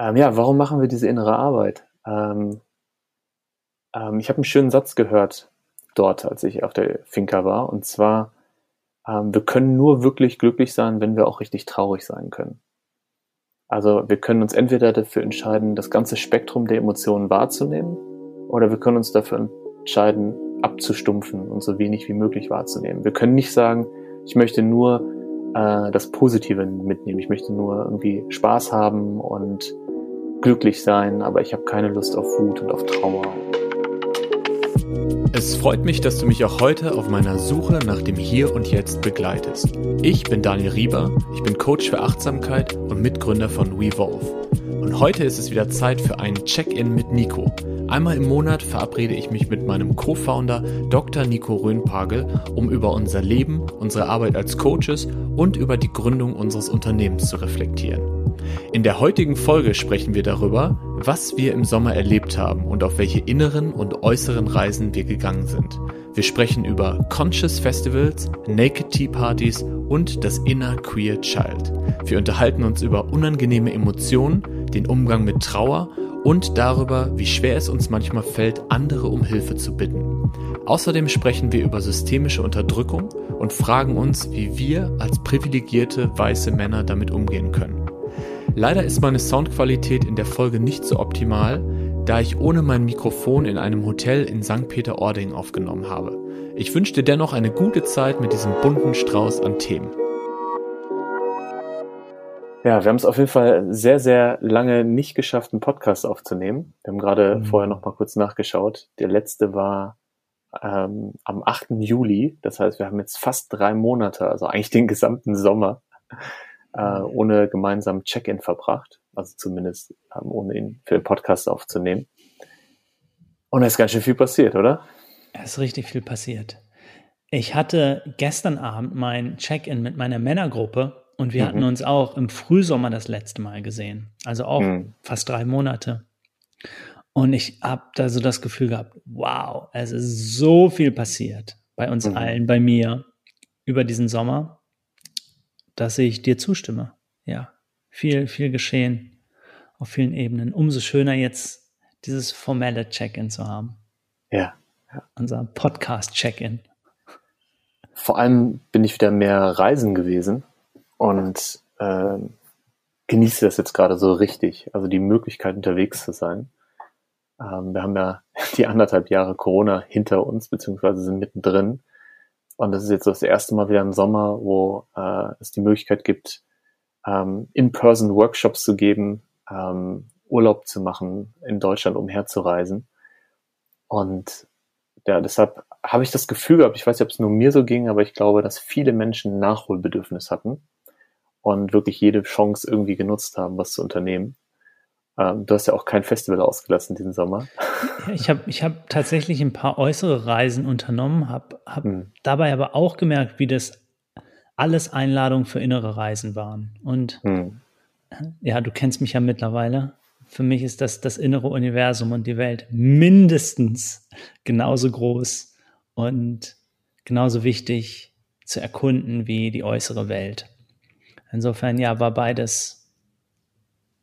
Ähm, ja, warum machen wir diese innere Arbeit? Ähm, ähm, ich habe einen schönen Satz gehört dort, als ich auf der Finca war, und zwar, ähm, wir können nur wirklich glücklich sein, wenn wir auch richtig traurig sein können. Also wir können uns entweder dafür entscheiden, das ganze Spektrum der Emotionen wahrzunehmen, oder wir können uns dafür entscheiden, abzustumpfen und so wenig wie möglich wahrzunehmen. Wir können nicht sagen, ich möchte nur äh, das Positive mitnehmen, ich möchte nur irgendwie Spaß haben und glücklich sein, aber ich habe keine Lust auf Wut und auf Trauer. Es freut mich, dass du mich auch heute auf meiner Suche nach dem Hier und Jetzt begleitest. Ich bin Daniel Rieber, ich bin Coach für Achtsamkeit und Mitgründer von WeVolve. Und heute ist es wieder Zeit für ein Check-in mit Nico. Einmal im Monat verabrede ich mich mit meinem Co-Founder Dr. Nico Röhnpagel, um über unser Leben, unsere Arbeit als Coaches und über die Gründung unseres Unternehmens zu reflektieren. In der heutigen Folge sprechen wir darüber, was wir im Sommer erlebt haben und auf welche inneren und äußeren Reisen wir gegangen sind. Wir sprechen über Conscious Festivals, Naked Tea Partys und das Inner Queer Child. Wir unterhalten uns über unangenehme Emotionen, den Umgang mit Trauer und darüber, wie schwer es uns manchmal fällt, andere um Hilfe zu bitten. Außerdem sprechen wir über systemische Unterdrückung und fragen uns, wie wir als privilegierte weiße Männer damit umgehen können. Leider ist meine Soundqualität in der Folge nicht so optimal, da ich ohne mein Mikrofon in einem Hotel in St. Peter-Ording aufgenommen habe. Ich wünsche dir dennoch eine gute Zeit mit diesem bunten Strauß an Themen. Ja, wir haben es auf jeden Fall sehr, sehr lange nicht geschafft, einen Podcast aufzunehmen. Wir haben gerade mhm. vorher noch mal kurz nachgeschaut. Der letzte war ähm, am 8. Juli. Das heißt, wir haben jetzt fast drei Monate, also eigentlich den gesamten Sommer, äh, ohne gemeinsam Check-in verbracht. Also zumindest ähm, ohne ihn für den Podcast aufzunehmen. Und da ist ganz schön viel passiert, oder? Es ist richtig viel passiert. Ich hatte gestern Abend mein Check-in mit meiner Männergruppe und wir mhm. hatten uns auch im Frühsommer das letzte Mal gesehen. Also auch mhm. fast drei Monate. Und ich habe da so das Gefühl gehabt, wow, es ist so viel passiert bei uns mhm. allen, bei mir über diesen Sommer, dass ich dir zustimme. Ja, viel, viel geschehen auf vielen Ebenen. Umso schöner jetzt dieses formelle Check-in zu haben. Ja. ja. Unser Podcast-Check-in. Vor allem bin ich wieder mehr reisen gewesen und äh, genieße das jetzt gerade so richtig. Also die Möglichkeit unterwegs zu sein. Ähm, wir haben ja die anderthalb Jahre Corona hinter uns, beziehungsweise sind mittendrin. Und das ist jetzt das erste Mal wieder im Sommer, wo äh, es die Möglichkeit gibt, ähm, in-person Workshops zu geben, ähm, Urlaub zu machen, in Deutschland umherzureisen. Und ja, deshalb habe ich das Gefühl gehabt, ich weiß nicht, ob es nur mir so ging, aber ich glaube, dass viele Menschen Nachholbedürfnis hatten und wirklich jede Chance irgendwie genutzt haben, was zu unternehmen. Ähm, du hast ja auch kein Festival ausgelassen diesen Sommer. Ich habe ich hab tatsächlich ein paar äußere Reisen unternommen, habe hab hm. dabei aber auch gemerkt, wie das alles Einladungen für innere Reisen waren. Und hm. ja, du kennst mich ja mittlerweile. Für mich ist das das innere Universum und die Welt mindestens genauso groß und genauso wichtig zu erkunden wie die äußere Welt. Insofern, ja, war beides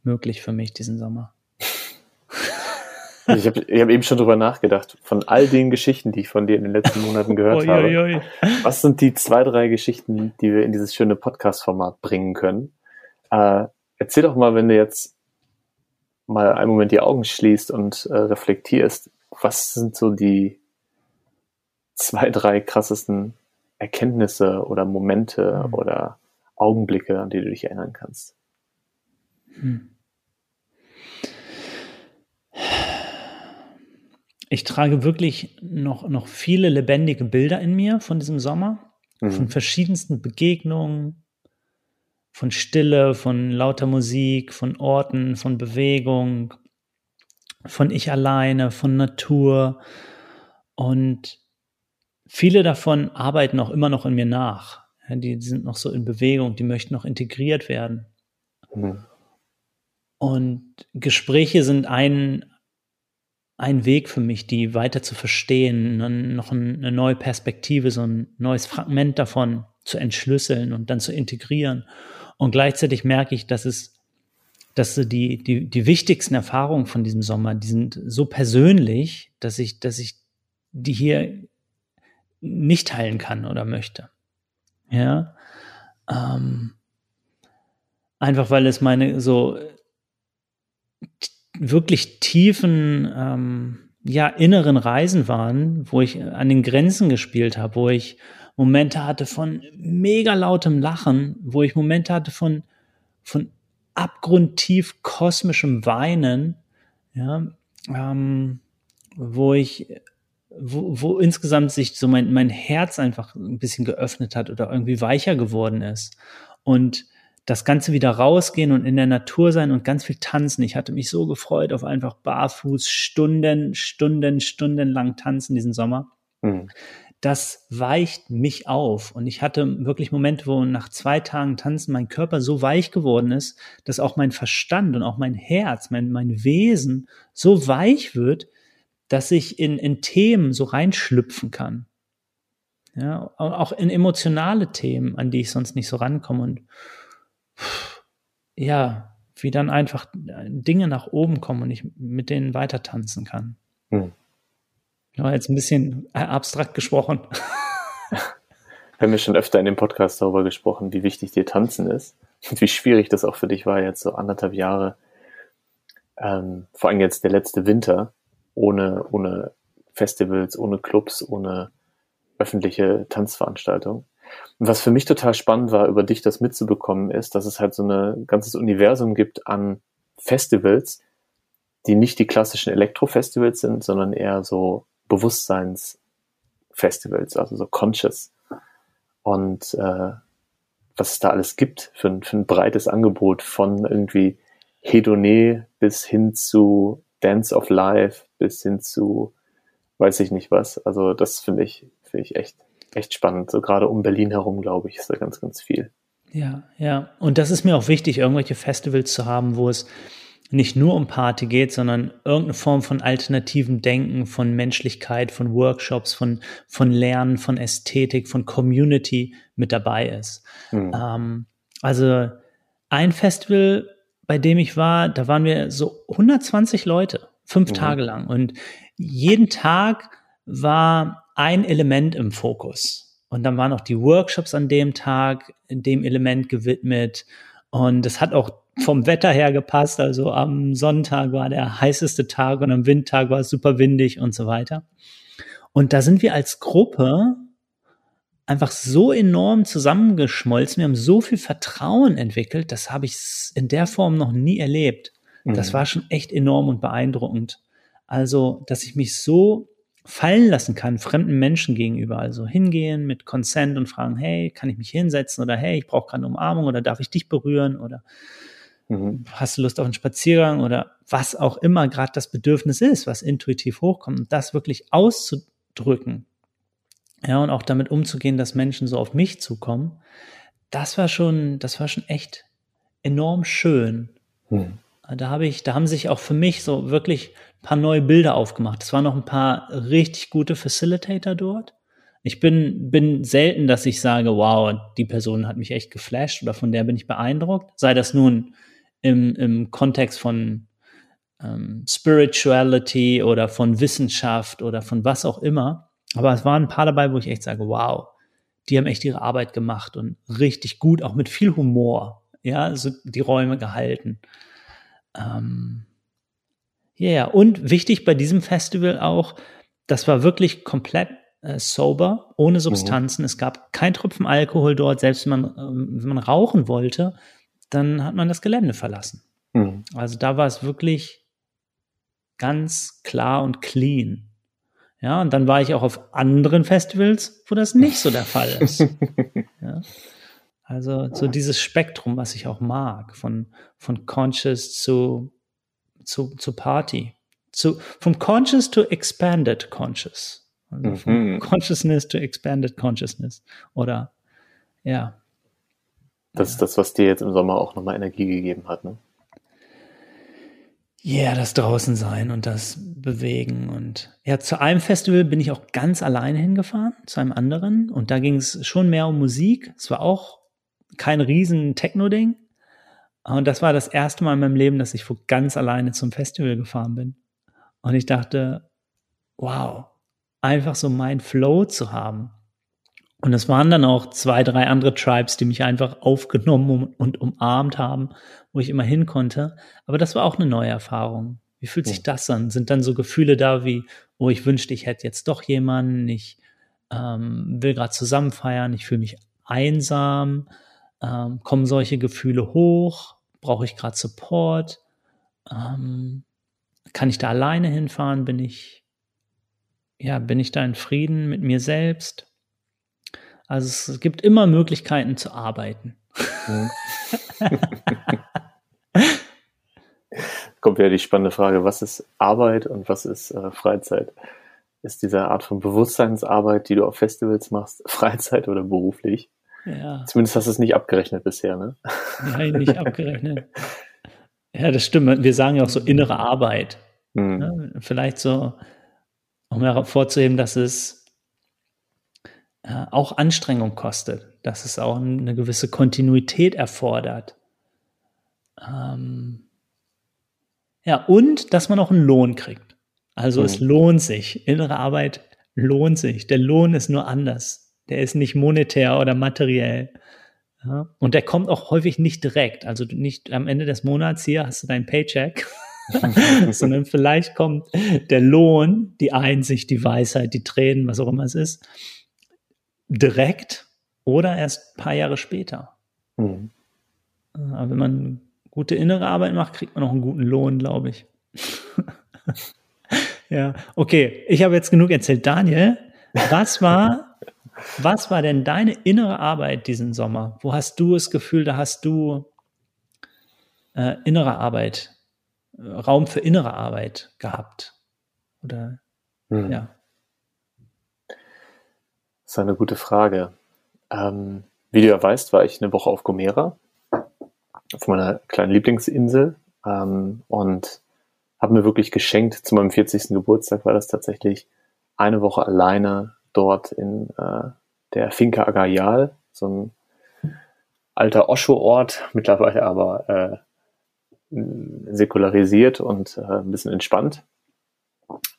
möglich für mich diesen Sommer. Ich habe hab eben schon drüber nachgedacht, von all den Geschichten, die ich von dir in den letzten Monaten gehört oi, habe. Oi, oi. Was sind die zwei, drei Geschichten, die wir in dieses schöne Podcast-Format bringen können? Äh, erzähl doch mal, wenn du jetzt mal einen Moment die Augen schließt und äh, reflektierst, was sind so die zwei, drei krassesten Erkenntnisse oder Momente mhm. oder Augenblicke, an die du dich erinnern kannst? Hm. Ich trage wirklich noch, noch viele lebendige Bilder in mir von diesem Sommer, mhm. von verschiedensten Begegnungen, von Stille, von lauter Musik, von Orten, von Bewegung, von ich alleine, von Natur. Und viele davon arbeiten auch immer noch in mir nach. Die sind noch so in Bewegung, die möchten noch integriert werden. Mhm. Und Gespräche sind ein, ein Weg für mich, die weiter zu verstehen, noch eine neue Perspektive, so ein neues Fragment davon zu entschlüsseln und dann zu integrieren. Und gleichzeitig merke ich, dass es dass die, die, die wichtigsten Erfahrungen von diesem Sommer, die sind so persönlich, dass ich, dass ich die hier nicht teilen kann oder möchte. Ja. Ähm, einfach weil es meine so wirklich tiefen, ähm, ja, inneren Reisen waren, wo ich an den Grenzen gespielt habe, wo ich Momente hatte von mega lautem Lachen, wo ich Momente hatte von, von abgrundtief kosmischem Weinen, ja, ähm, wo ich, wo, wo insgesamt sich so mein, mein Herz einfach ein bisschen geöffnet hat oder irgendwie weicher geworden ist. Und das Ganze wieder rausgehen und in der Natur sein und ganz viel tanzen. Ich hatte mich so gefreut auf einfach barfuß Stunden, Stunden, Stunden lang tanzen diesen Sommer. Mhm. Das weicht mich auf. Und ich hatte wirklich Momente, wo nach zwei Tagen Tanzen mein Körper so weich geworden ist, dass auch mein Verstand und auch mein Herz, mein, mein Wesen so weich wird, dass ich in, in Themen so reinschlüpfen kann. Ja, auch in emotionale Themen, an die ich sonst nicht so rankomme. Und ja, wie dann einfach Dinge nach oben kommen und ich mit denen weiter tanzen kann. Hm. Ja, jetzt ein bisschen abstrakt gesprochen. Wir haben ja schon öfter in dem Podcast darüber gesprochen, wie wichtig dir Tanzen ist und wie schwierig das auch für dich war, jetzt so anderthalb Jahre, ähm, vor allem jetzt der letzte Winter, ohne, ohne Festivals, ohne Clubs, ohne öffentliche Tanzveranstaltungen. Und was für mich total spannend war, über dich das mitzubekommen, ist, dass es halt so ein ganzes Universum gibt an Festivals, die nicht die klassischen Elektro-Festivals sind, sondern eher so Bewusstseinsfestivals, also so conscious. Und äh, was es da alles gibt für ein, für ein breites Angebot von irgendwie Hedoné bis hin zu Dance of Life bis hin zu weiß ich nicht was. Also das finde ich, finde ich echt echt spannend. So gerade um Berlin herum, glaube ich, ist da ganz, ganz viel. Ja, ja. Und das ist mir auch wichtig, irgendwelche Festivals zu haben, wo es nicht nur um Party geht, sondern irgendeine Form von alternativen Denken, von Menschlichkeit, von Workshops, von, von Lernen, von Ästhetik, von Community mit dabei ist. Mhm. Ähm, also ein Festival, bei dem ich war, da waren wir so 120 Leute, fünf mhm. Tage lang. Und jeden Tag war ein Element im Fokus. Und dann waren auch die Workshops an dem Tag dem Element gewidmet. Und es hat auch vom Wetter her gepasst. Also am Sonntag war der heißeste Tag und am Windtag war es super windig und so weiter. Und da sind wir als Gruppe einfach so enorm zusammengeschmolzen. Wir haben so viel Vertrauen entwickelt. Das habe ich in der Form noch nie erlebt. Das mhm. war schon echt enorm und beeindruckend. Also, dass ich mich so fallen lassen kann, fremden Menschen gegenüber. Also hingehen mit Consent und fragen, hey, kann ich mich hinsetzen oder hey, ich brauche gerade eine Umarmung oder darf ich dich berühren oder mhm. hast du Lust auf einen Spaziergang oder was auch immer gerade das Bedürfnis ist, was intuitiv hochkommt und das wirklich auszudrücken. Ja, und auch damit umzugehen, dass Menschen so auf mich zukommen. Das war schon, das war schon echt enorm schön. Mhm. Da habe ich, da haben sich auch für mich so wirklich paar neue Bilder aufgemacht. Es waren noch ein paar richtig gute Facilitator dort. Ich bin, bin selten, dass ich sage, wow, die Person hat mich echt geflasht oder von der bin ich beeindruckt. Sei das nun im, im Kontext von ähm, Spirituality oder von Wissenschaft oder von was auch immer. Aber es waren ein paar dabei, wo ich echt sage, wow, die haben echt ihre Arbeit gemacht und richtig gut, auch mit viel Humor, ja, so die Räume gehalten. Ähm, ja, yeah. und wichtig bei diesem Festival auch, das war wirklich komplett äh, sober, ohne Substanzen. Mhm. Es gab kein Tropfen Alkohol dort. Selbst wenn man, ähm, wenn man rauchen wollte, dann hat man das Gelände verlassen. Mhm. Also da war es wirklich ganz klar und clean. Ja, und dann war ich auch auf anderen Festivals, wo das nicht so der Fall ist. ja. Also so dieses Spektrum, was ich auch mag, von, von Conscious zu, zu, zu Party. Zu, vom Conscious to Expanded Conscious. Also vom mhm. Consciousness to Expanded Consciousness. Oder ja. Das ist das, was dir jetzt im Sommer auch nochmal Energie gegeben hat, ne? Ja, yeah, das draußen sein und das bewegen und ja, zu einem Festival bin ich auch ganz alleine hingefahren, zu einem anderen und da ging es schon mehr um Musik. Es war auch kein riesen Techno-Ding. Und das war das erste Mal in meinem Leben, dass ich wo ganz alleine zum Festival gefahren bin. Und ich dachte, wow, einfach so mein Flow zu haben. Und es waren dann auch zwei, drei andere Tribes, die mich einfach aufgenommen und umarmt haben, wo ich immer hin konnte. Aber das war auch eine neue Erfahrung. Wie fühlt sich das an? Sind dann so Gefühle da wie, oh, ich wünschte, ich hätte jetzt doch jemanden, ich ähm, will gerade zusammen feiern, ich fühle mich einsam, ähm, kommen solche Gefühle hoch, brauche ich gerade Support, ähm, kann ich da alleine hinfahren, bin ich, ja, bin ich da in Frieden mit mir selbst? Also es gibt immer Möglichkeiten zu arbeiten. Mhm. Kommt ja die spannende Frage, was ist Arbeit und was ist äh, Freizeit? Ist diese Art von Bewusstseinsarbeit, die du auf Festivals machst, Freizeit oder beruflich? Ja. Zumindest hast du es nicht abgerechnet bisher, ne? Nein, nicht abgerechnet. Ja, das stimmt. Wir sagen ja auch so innere Arbeit. Mhm. Ne? Vielleicht so, um hervorzuheben, dass es äh, auch Anstrengung kostet, dass es auch eine gewisse Kontinuität erfordert. Ähm, ja, und dass man auch einen Lohn kriegt. Also mhm. es lohnt sich. Innere Arbeit lohnt sich. Der Lohn ist nur anders. Der ist nicht monetär oder materiell. Ja? Und der kommt auch häufig nicht direkt. Also nicht am Ende des Monats hier hast du deinen Paycheck, sondern vielleicht kommt der Lohn, die Einsicht, die Weisheit, die Tränen, was auch immer es ist, direkt oder erst ein paar Jahre später. Mhm. Aber wenn man gute innere Arbeit macht, kriegt man auch einen guten Lohn, glaube ich. ja, okay. Ich habe jetzt genug erzählt. Daniel, was war, was war denn deine innere Arbeit diesen Sommer? Wo hast du das Gefühl, da hast du äh, innere Arbeit, Raum für innere Arbeit gehabt? Oder, hm. ja. Das ist eine gute Frage. Ähm, wie du ja weißt, war ich eine Woche auf Gomera, auf meiner kleinen Lieblingsinsel ähm, und habe mir wirklich geschenkt, zu meinem 40. Geburtstag war das tatsächlich eine Woche alleine dort in äh, der Finca Agayal, so ein alter Osho-Ort, mittlerweile aber äh, säkularisiert und äh, ein bisschen entspannt.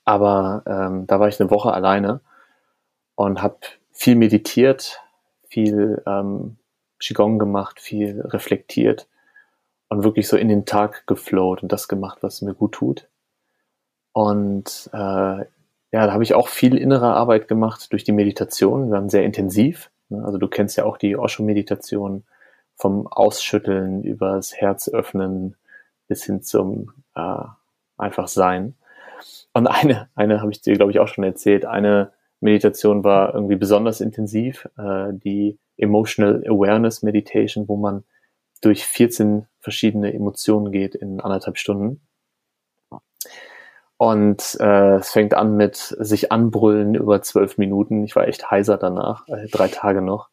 Aber ähm, da war ich eine Woche alleine und habe viel meditiert, viel ähm, Qigong gemacht, viel reflektiert und wirklich so in den Tag geflowt und das gemacht, was mir gut tut. Und äh, ja, da habe ich auch viel innere Arbeit gemacht durch die Meditation. Wir waren sehr intensiv. Ne? Also du kennst ja auch die Osho-Meditation vom Ausschütteln über das Herz öffnen bis hin zum äh, einfach Sein. Und eine, eine habe ich dir, glaube ich, auch schon erzählt, eine Meditation war irgendwie besonders intensiv, äh, die Emotional Awareness Meditation, wo man durch 14 verschiedene Emotionen geht in anderthalb Stunden. Und äh, es fängt an mit sich anbrüllen über zwölf Minuten. Ich war echt heiser danach, äh, drei Tage noch,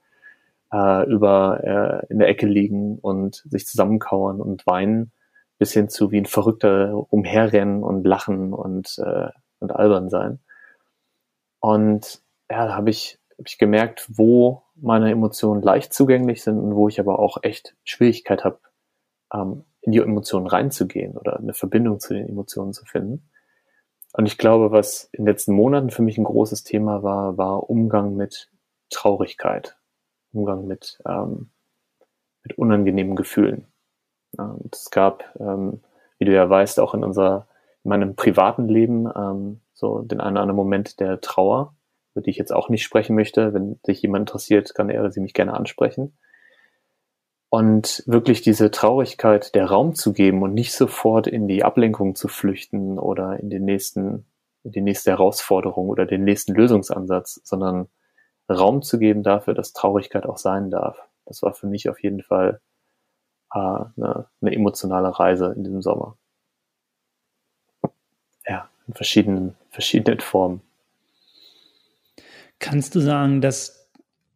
äh, über äh, in der Ecke liegen und sich zusammenkauern und weinen, bis hin zu wie ein Verrückter umherrennen und lachen und, äh, und albern sein. Und ja, da habe ich, hab ich gemerkt, wo meine Emotionen leicht zugänglich sind und wo ich aber auch echt Schwierigkeit habe, ähm, in die Emotionen reinzugehen oder eine Verbindung zu den Emotionen zu finden. Und ich glaube, was in den letzten Monaten für mich ein großes Thema war, war Umgang mit Traurigkeit, Umgang mit, ähm, mit unangenehmen Gefühlen. Und es gab, ähm, wie du ja weißt, auch in unserer, in meinem privaten Leben ähm, so den einen oder anderen Moment der Trauer, über die ich jetzt auch nicht sprechen möchte. Wenn sich jemand interessiert, kann er oder sie mich gerne ansprechen. Und wirklich diese Traurigkeit der Raum zu geben und nicht sofort in die Ablenkung zu flüchten oder in den nächsten, in die nächste Herausforderung oder den nächsten Lösungsansatz, sondern Raum zu geben dafür, dass Traurigkeit auch sein darf. Das war für mich auf jeden Fall äh, eine, eine emotionale Reise in diesem Sommer. Ja, in verschiedenen, verschiedenen Formen. Kannst du sagen, dass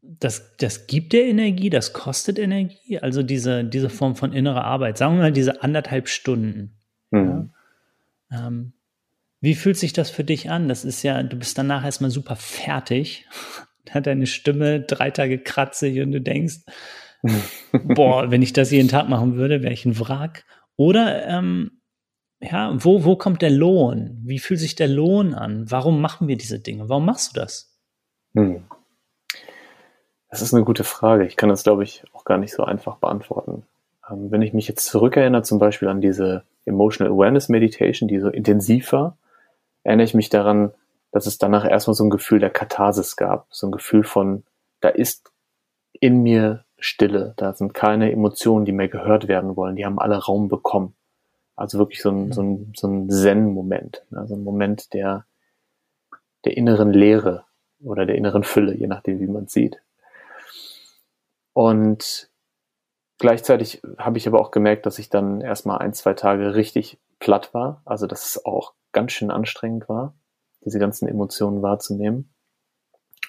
das, das gibt dir Energie, das kostet Energie, also diese, diese Form von innerer Arbeit, sagen wir mal diese anderthalb Stunden. Mhm. Ja? Ähm, wie fühlt sich das für dich an? Das ist ja, du bist danach erstmal super fertig, hat deine Stimme drei Tage kratzig und du denkst, boah, wenn ich das jeden Tag machen würde, wäre ich ein Wrack. Oder ähm, ja, wo, wo kommt der Lohn? Wie fühlt sich der Lohn an? Warum machen wir diese Dinge? Warum machst du das? Hm. Das ist eine gute Frage. Ich kann das, glaube ich, auch gar nicht so einfach beantworten. Ähm, wenn ich mich jetzt zurückerinnere, zum Beispiel an diese Emotional Awareness Meditation, die so intensiv war, erinnere ich mich daran, dass es danach erstmal so ein Gefühl der Katharsis gab. So ein Gefühl von, da ist in mir Stille. Da sind keine Emotionen, die mehr gehört werden wollen. Die haben alle Raum bekommen. Also wirklich so ein, so ein, so ein Zen-Moment. Also ein Moment der, der inneren Leere oder der inneren Fülle, je nachdem, wie man es sieht. Und gleichzeitig habe ich aber auch gemerkt, dass ich dann erstmal ein, zwei Tage richtig platt war. Also dass es auch ganz schön anstrengend war, diese ganzen Emotionen wahrzunehmen.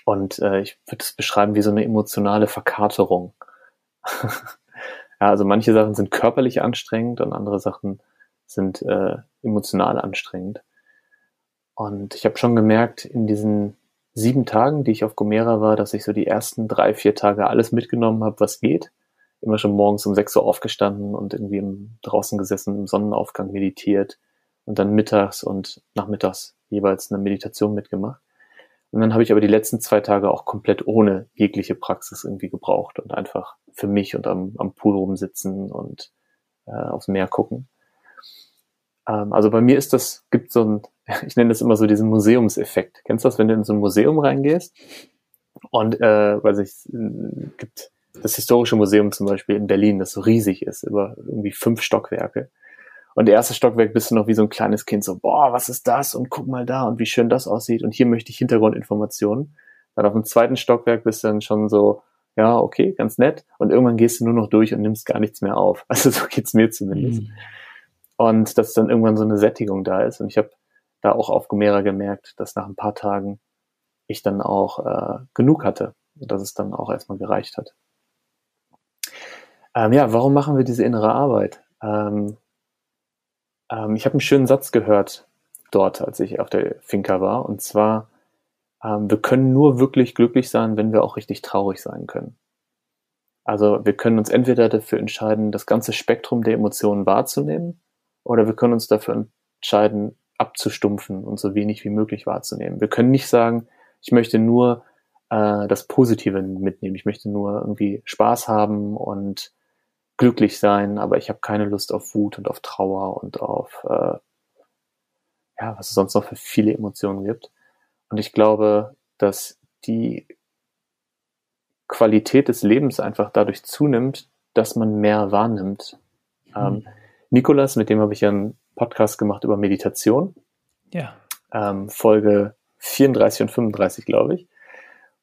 Und äh, ich würde es beschreiben wie so eine emotionale Verkaterung. ja, also manche Sachen sind körperlich anstrengend und andere Sachen sind äh, emotional anstrengend. Und ich habe schon gemerkt, in diesen sieben Tagen, die ich auf Gomera war, dass ich so die ersten drei, vier Tage alles mitgenommen habe, was geht. Immer schon morgens um sechs Uhr aufgestanden und irgendwie draußen gesessen, im Sonnenaufgang meditiert und dann mittags und nachmittags jeweils eine Meditation mitgemacht. Und dann habe ich aber die letzten zwei Tage auch komplett ohne jegliche Praxis irgendwie gebraucht und einfach für mich und am, am Pool rumsitzen und äh, aufs Meer gucken. Ähm, also bei mir ist das, gibt so ein, ich nenne das immer so diesen Museumseffekt. Kennst du das, wenn du in so ein Museum reingehst? Und äh, weiß ich, gibt das Historische Museum zum Beispiel in Berlin, das so riesig ist, über irgendwie fünf Stockwerke. Und der erste Stockwerk bist du noch wie so ein kleines Kind, so, boah, was ist das? Und guck mal da und wie schön das aussieht. Und hier möchte ich Hintergrundinformationen. Dann auf dem zweiten Stockwerk bist du dann schon so, ja, okay, ganz nett. Und irgendwann gehst du nur noch durch und nimmst gar nichts mehr auf. Also so geht's mir zumindest. Mhm und dass dann irgendwann so eine Sättigung da ist. Und ich habe da auch auf Gomera gemerkt, dass nach ein paar Tagen ich dann auch äh, genug hatte und dass es dann auch erstmal gereicht hat. Ähm, ja, warum machen wir diese innere Arbeit? Ähm, ähm, ich habe einen schönen Satz gehört dort, als ich auf der Finca war, und zwar, ähm, wir können nur wirklich glücklich sein, wenn wir auch richtig traurig sein können. Also wir können uns entweder dafür entscheiden, das ganze Spektrum der Emotionen wahrzunehmen oder wir können uns dafür entscheiden, abzustumpfen und so wenig wie möglich wahrzunehmen. Wir können nicht sagen, ich möchte nur äh, das Positive mitnehmen, ich möchte nur irgendwie Spaß haben und glücklich sein, aber ich habe keine Lust auf Wut und auf Trauer und auf äh, ja, was es sonst noch für viele Emotionen gibt. Und ich glaube, dass die Qualität des Lebens einfach dadurch zunimmt, dass man mehr wahrnimmt. Mhm. Ähm, Nikolas, mit dem habe ich ja einen Podcast gemacht über Meditation. Ja. Ähm, Folge 34 und 35, glaube ich.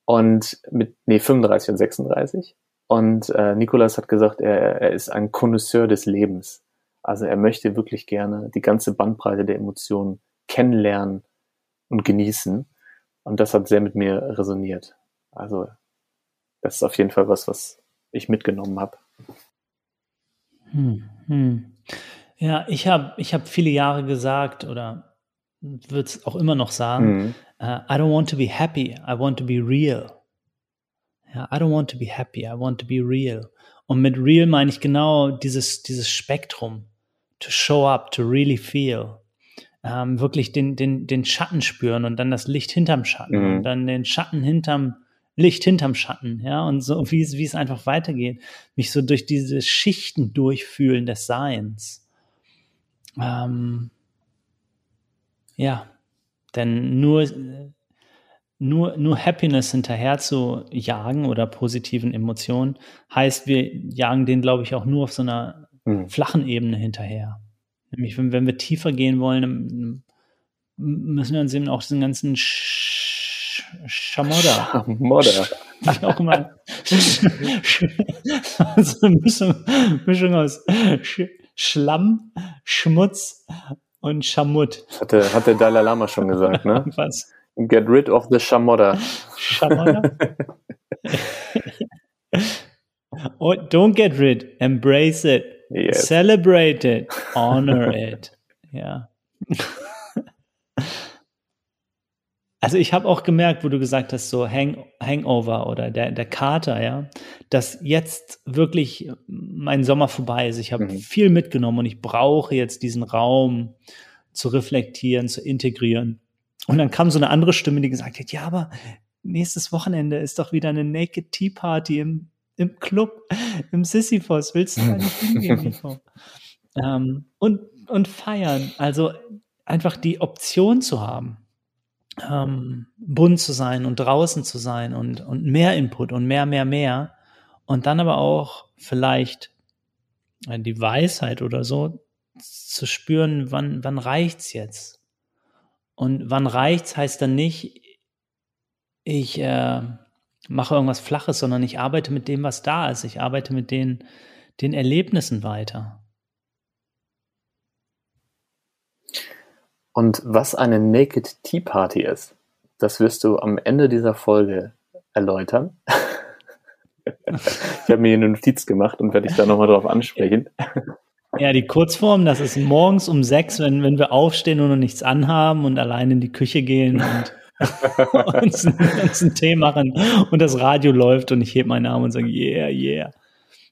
Und mit, nee, 35 und 36. Und äh, Nikolas hat gesagt, er, er ist ein Connoisseur des Lebens. Also er möchte wirklich gerne die ganze Bandbreite der Emotionen kennenlernen und genießen. Und das hat sehr mit mir resoniert. Also das ist auf jeden Fall was, was ich mitgenommen habe. Hm, hm. Ja, ich habe ich hab viele Jahre gesagt oder würde es auch immer noch sagen, mhm. uh, I don't want to be happy, I want to be real. Ja, I don't want to be happy, I want to be real. Und mit real meine ich genau dieses, dieses Spektrum. To show up, to really feel. Ähm, wirklich den, den, den Schatten spüren und dann das Licht hinterm Schatten mhm. und dann den Schatten hinterm, Licht hinterm Schatten, ja, und so wie es, wie es einfach weitergeht. Mich so durch diese Schichten durchfühlen des Seins. Ähm, ja, denn nur, nur, nur Happiness hinterher zu jagen oder positiven Emotionen heißt, wir jagen den, glaube ich, auch nur auf so einer mhm. flachen Ebene hinterher. Nämlich, wenn, wenn wir tiefer gehen wollen, müssen wir uns eben auch diesen ganzen Sch Schamodder. Schamodder. Wie auch immer. also eine Mischung, Mischung aus Sch Schlamm, Schmutz und Schamut. Hatte, hat der Dalai Lama schon gesagt, ne? Was? Get rid of the Schamodder. Schamodder? oh, don't get rid, embrace it, yes. celebrate it, honor it. Ja. Also ich habe auch gemerkt, wo du gesagt hast, so Hang, Hangover oder der, der Kater, ja, dass jetzt wirklich mein Sommer vorbei ist. Ich habe mhm. viel mitgenommen und ich brauche jetzt diesen Raum zu reflektieren, zu integrieren. Und dann kam so eine andere Stimme, die gesagt hat, ja, aber nächstes Wochenende ist doch wieder eine Naked Tea Party im, im Club, im Sisyphos. Willst du da nicht hingehen, Nico? ähm, und, und feiern. Also einfach die Option zu haben ähm, bunt zu sein und draußen zu sein und, und mehr Input und mehr, mehr, mehr. Und dann aber auch vielleicht äh, die Weisheit oder so zu spüren, wann, wann reicht's jetzt? Und wann reicht's heißt dann nicht, ich äh, mache irgendwas Flaches, sondern ich arbeite mit dem, was da ist. Ich arbeite mit den, den Erlebnissen weiter. Und was eine Naked Tea Party ist, das wirst du am Ende dieser Folge erläutern. ich habe mir hier eine Notiz gemacht und werde dich da nochmal drauf ansprechen. Ja, die Kurzform, das ist morgens um sechs, wenn, wenn wir aufstehen und noch nichts anhaben und allein in die Küche gehen und uns, uns einen Tee machen und das Radio läuft und ich hebe meinen Arm und sage, yeah, yeah.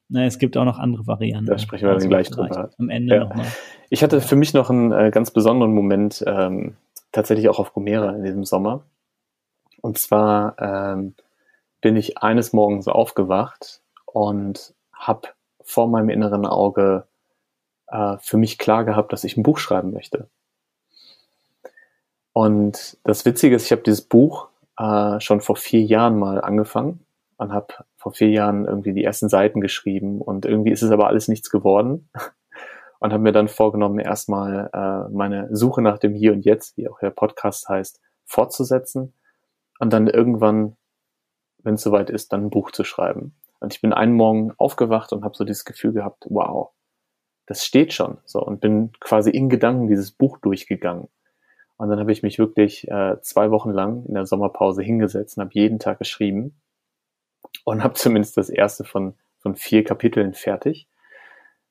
Na, es gibt auch noch andere Varianten. Da sprechen wir dann gleich drüber. Am Ende ja. nochmal. Ich hatte für mich noch einen äh, ganz besonderen Moment, ähm, tatsächlich auch auf Gomera in diesem Sommer. Und zwar ähm, bin ich eines Morgens aufgewacht und habe vor meinem inneren Auge äh, für mich klar gehabt, dass ich ein Buch schreiben möchte. Und das Witzige ist, ich habe dieses Buch äh, schon vor vier Jahren mal angefangen und habe vor vier Jahren irgendwie die ersten Seiten geschrieben und irgendwie ist es aber alles nichts geworden und habe mir dann vorgenommen, erstmal äh, meine Suche nach dem Hier und Jetzt, wie auch der Podcast heißt, fortzusetzen und dann irgendwann, wenn es soweit ist, dann ein Buch zu schreiben. Und ich bin einen Morgen aufgewacht und habe so dieses Gefühl gehabt, wow, das steht schon. So und bin quasi in Gedanken dieses Buch durchgegangen. Und dann habe ich mich wirklich äh, zwei Wochen lang in der Sommerpause hingesetzt und habe jeden Tag geschrieben und habe zumindest das erste von, von vier Kapiteln fertig.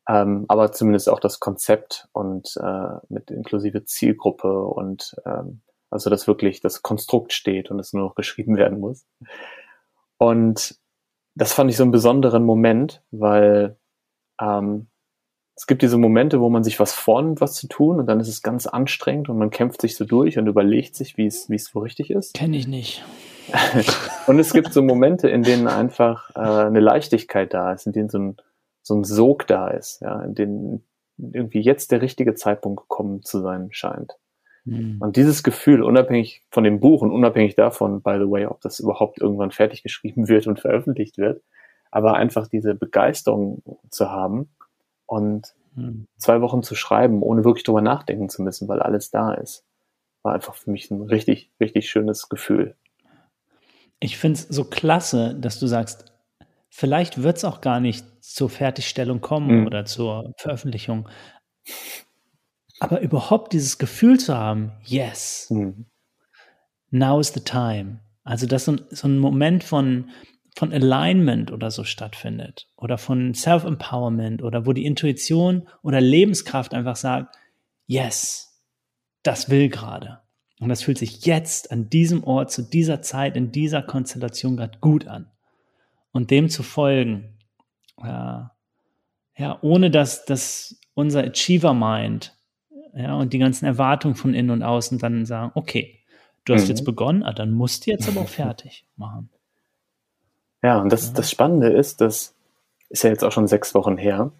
Ähm, aber zumindest auch das Konzept und äh, mit inklusive Zielgruppe und ähm, also dass wirklich das Konstrukt steht und es nur noch geschrieben werden muss. Und das fand ich so einen besonderen Moment, weil ähm, es gibt diese Momente, wo man sich was vornimmt, was zu tun, und dann ist es ganz anstrengend und man kämpft sich so durch und überlegt sich, wie es, wie es so richtig ist. Kenne ich nicht. und es gibt so Momente, in denen einfach äh, eine Leichtigkeit da ist, in denen so ein, so ein Sog da ist, ja, in denen irgendwie jetzt der richtige Zeitpunkt gekommen zu sein scheint. Mhm. Und dieses Gefühl, unabhängig von dem Buch und unabhängig davon, by the way, ob das überhaupt irgendwann fertig geschrieben wird und veröffentlicht wird, aber einfach diese Begeisterung zu haben und mhm. zwei Wochen zu schreiben, ohne wirklich drüber nachdenken zu müssen, weil alles da ist, war einfach für mich ein richtig, richtig schönes Gefühl ich finde es so klasse, dass du sagst, vielleicht wird es auch gar nicht zur Fertigstellung kommen mhm. oder zur Veröffentlichung. Aber überhaupt dieses Gefühl zu haben, yes, mhm. now is the time. Also, dass so, so ein Moment von, von Alignment oder so stattfindet oder von Self-Empowerment oder wo die Intuition oder Lebenskraft einfach sagt, yes, das will gerade. Und das fühlt sich jetzt an diesem Ort, zu dieser Zeit, in dieser Konstellation gerade gut an. Und dem zu folgen, ja, ja ohne dass, dass unser Achiever-Mind ja, und die ganzen Erwartungen von innen und außen dann sagen, okay, du hast mhm. jetzt begonnen, ah, dann musst du jetzt aber auch fertig machen. Ja, und das, ja. das Spannende ist, das ist ja jetzt auch schon sechs Wochen her.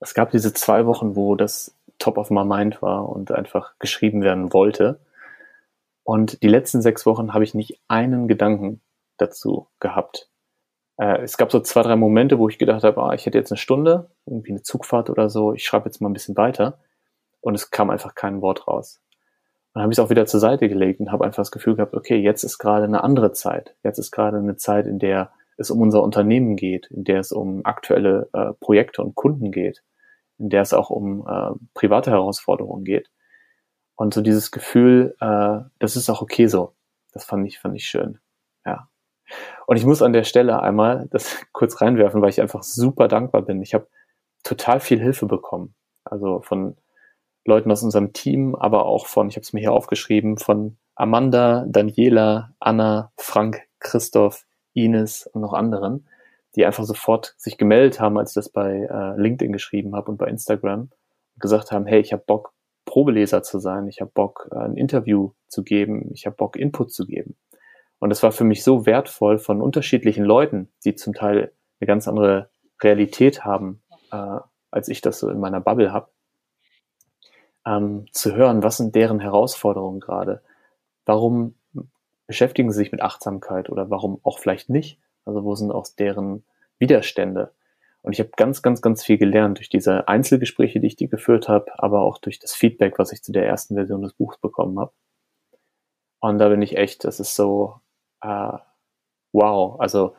Es gab diese zwei Wochen, wo das top of my mind war und einfach geschrieben werden wollte. Und die letzten sechs Wochen habe ich nicht einen Gedanken dazu gehabt. Äh, es gab so zwei, drei Momente, wo ich gedacht habe, ah, ich hätte jetzt eine Stunde, irgendwie eine Zugfahrt oder so, ich schreibe jetzt mal ein bisschen weiter. Und es kam einfach kein Wort raus. Dann habe ich es auch wieder zur Seite gelegt und habe einfach das Gefühl gehabt, okay, jetzt ist gerade eine andere Zeit. Jetzt ist gerade eine Zeit, in der es um unser Unternehmen geht, in der es um aktuelle äh, Projekte und Kunden geht, in der es auch um äh, private Herausforderungen geht. Und so dieses Gefühl, äh, das ist auch okay so. Das fand ich, fand ich schön. Ja. Und ich muss an der Stelle einmal das kurz reinwerfen, weil ich einfach super dankbar bin. Ich habe total viel Hilfe bekommen. Also von Leuten aus unserem Team, aber auch von, ich habe es mir hier aufgeschrieben, von Amanda, Daniela, Anna, Frank, Christoph, Ines und noch anderen, die einfach sofort sich gemeldet haben, als ich das bei äh, LinkedIn geschrieben habe und bei Instagram und gesagt haben, hey, ich habe Bock, Probeleser zu sein, ich habe Bock, äh, ein Interview zu geben, ich habe Bock, Input zu geben. Und das war für mich so wertvoll von unterschiedlichen Leuten, die zum Teil eine ganz andere Realität haben, äh, als ich das so in meiner Bubble habe, ähm, zu hören, was sind deren Herausforderungen gerade? Warum beschäftigen sie sich mit Achtsamkeit oder warum auch vielleicht nicht? Also wo sind auch deren Widerstände? Und ich habe ganz, ganz, ganz viel gelernt durch diese Einzelgespräche, die ich die geführt habe, aber auch durch das Feedback, was ich zu der ersten Version des Buchs bekommen habe. Und da bin ich echt, das ist so, äh, wow. Also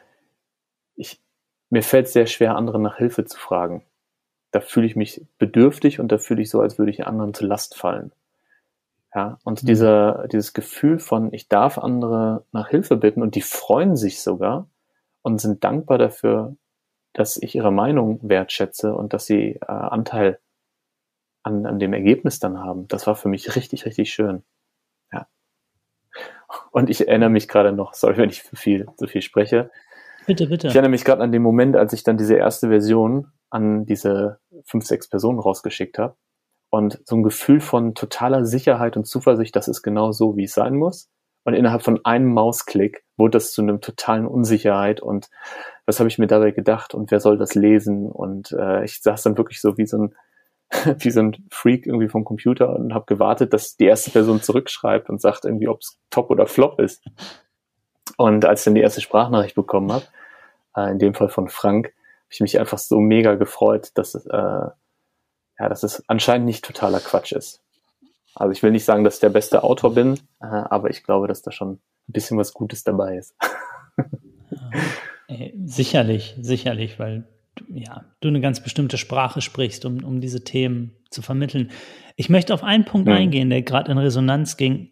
ich, mir fällt es sehr schwer, andere nach Hilfe zu fragen. Da fühle ich mich bedürftig und da fühle ich so, als würde ich anderen zur Last fallen. Ja, und mhm. dieser, dieses Gefühl von, ich darf andere nach Hilfe bitten und die freuen sich sogar und sind dankbar dafür, dass ich ihre Meinung wertschätze und dass sie äh, Anteil an, an dem Ergebnis dann haben. Das war für mich richtig, richtig schön. Und ich erinnere mich gerade noch, sorry, wenn ich zu viel, zu viel spreche. Bitte, bitte. Ich erinnere mich gerade an den Moment, als ich dann diese erste Version an diese fünf, sechs Personen rausgeschickt habe. Und so ein Gefühl von totaler Sicherheit und Zuversicht, das ist genau so, wie es sein muss. Und innerhalb von einem Mausklick wurde das zu einem totalen Unsicherheit und was habe ich mir dabei gedacht und wer soll das lesen? Und äh, ich saß dann wirklich so wie so ein wie so ein Freak irgendwie vom Computer und habe gewartet, dass die erste Person zurückschreibt und sagt irgendwie, ob es top oder flop ist. Und als ich dann die erste Sprachnachricht bekommen habe, äh, in dem Fall von Frank, habe ich mich einfach so mega gefreut, dass, äh, ja, dass es anscheinend nicht totaler Quatsch ist. Also ich will nicht sagen, dass ich der beste Autor bin, äh, aber ich glaube, dass da schon ein bisschen was Gutes dabei ist. ja, sicherlich, sicherlich, weil ja, du eine ganz bestimmte Sprache sprichst, um, um diese Themen zu vermitteln. Ich möchte auf einen Punkt mhm. eingehen, der gerade in Resonanz ging,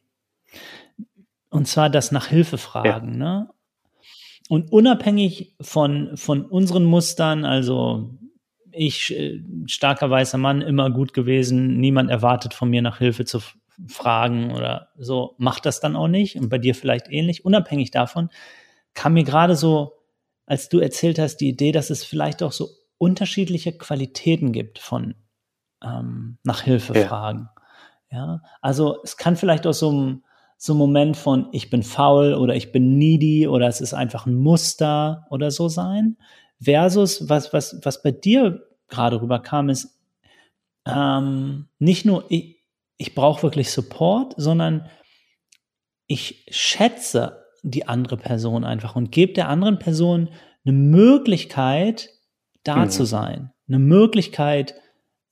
und zwar das nach Hilfe fragen. Ja. Ne? Und unabhängig von, von unseren Mustern, also ich, äh, starker weißer Mann, immer gut gewesen, niemand erwartet von mir nach Hilfe zu fragen oder so, macht das dann auch nicht und bei dir vielleicht ähnlich. Unabhängig davon kam mir gerade so, als du erzählt hast, die Idee, dass es vielleicht auch so unterschiedliche Qualitäten gibt von ähm, nach Hilfe ja. fragen. Ja, also es kann vielleicht auch so ein, so ein Moment von ich bin faul oder ich bin needy oder es ist einfach ein Muster oder so sein versus was, was, was bei dir gerade rüberkam, ist ähm, nicht nur ich, ich brauche wirklich Support, sondern ich schätze die andere Person einfach und gebe der anderen Person eine Möglichkeit, da mhm. zu sein, eine Möglichkeit,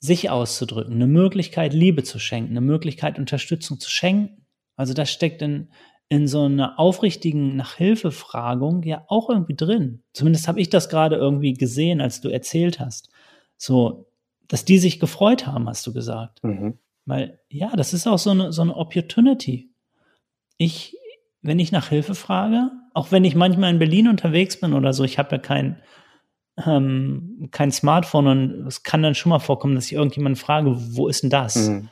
sich auszudrücken, eine Möglichkeit, Liebe zu schenken, eine Möglichkeit, Unterstützung zu schenken. Also das steckt in, in so einer aufrichtigen Nachhilfefragung ja auch irgendwie drin. Zumindest habe ich das gerade irgendwie gesehen, als du erzählt hast. So, dass die sich gefreut haben, hast du gesagt. Mhm. Weil, ja, das ist auch so eine, so eine Opportunity. Ich, wenn ich nach Hilfe frage, auch wenn ich manchmal in Berlin unterwegs bin oder so, ich habe ja kein, ähm, kein Smartphone und es kann dann schon mal vorkommen, dass ich irgendjemanden frage, wo ist denn das? Mhm.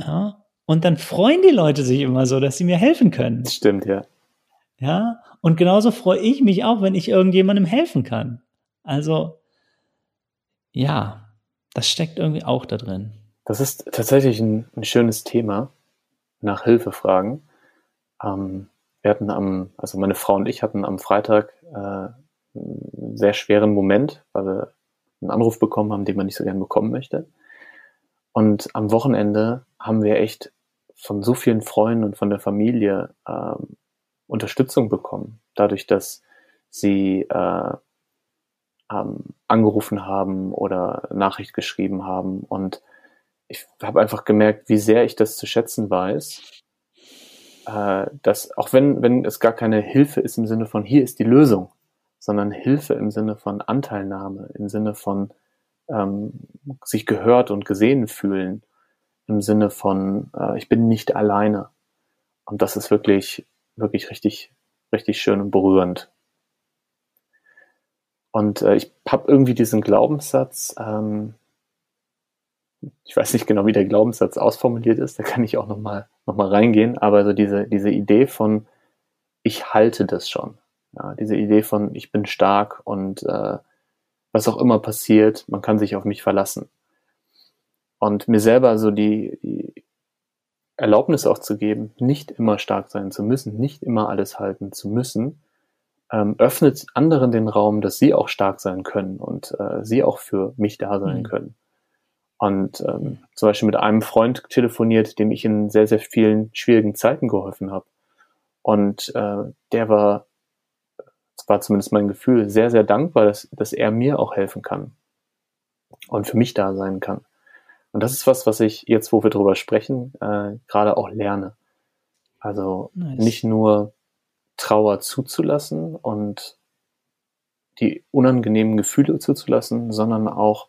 Ja, und dann freuen die Leute sich immer so, dass sie mir helfen können. Das stimmt, ja. Ja. Und genauso freue ich mich auch, wenn ich irgendjemandem helfen kann. Also, ja, das steckt irgendwie auch da drin. Das ist tatsächlich ein, ein schönes Thema, nach Hilfe fragen. Ähm, wir hatten am, also meine Frau und ich hatten am Freitag äh, einen sehr schweren Moment, weil wir einen Anruf bekommen haben, den man nicht so gern bekommen möchte. Und am Wochenende haben wir echt von so vielen Freunden und von der Familie ähm, Unterstützung bekommen, dadurch, dass sie äh, ähm, angerufen haben oder Nachricht geschrieben haben. Und ich habe einfach gemerkt, wie sehr ich das zu schätzen weiß, äh, dass auch wenn, wenn es gar keine Hilfe ist im Sinne von hier ist die Lösung, sondern Hilfe im Sinne von Anteilnahme, im Sinne von ähm, sich gehört und gesehen fühlen im Sinne von äh, ich bin nicht alleine. Und das ist wirklich, wirklich richtig, richtig schön und berührend. Und äh, ich habe irgendwie diesen Glaubenssatz, ähm, ich weiß nicht genau, wie der Glaubenssatz ausformuliert ist, da kann ich auch nochmal nochmal reingehen, aber so diese, diese Idee von, ich halte das schon. Ja, diese Idee von, ich bin stark und äh, was auch immer passiert, man kann sich auf mich verlassen. Und mir selber so die, die Erlaubnis auch zu geben, nicht immer stark sein zu müssen, nicht immer alles halten zu müssen, ähm, öffnet anderen den Raum, dass sie auch stark sein können und äh, sie auch für mich da sein mhm. können. Und ähm, zum Beispiel mit einem Freund telefoniert, dem ich in sehr, sehr vielen schwierigen Zeiten geholfen habe. Und äh, der war, das war zumindest mein Gefühl, sehr, sehr dankbar, dass, dass er mir auch helfen kann und für mich da sein kann. Und das ist was, was ich jetzt, wo wir drüber sprechen, äh, gerade auch lerne. Also nice. nicht nur Trauer zuzulassen und die unangenehmen Gefühle zuzulassen, sondern auch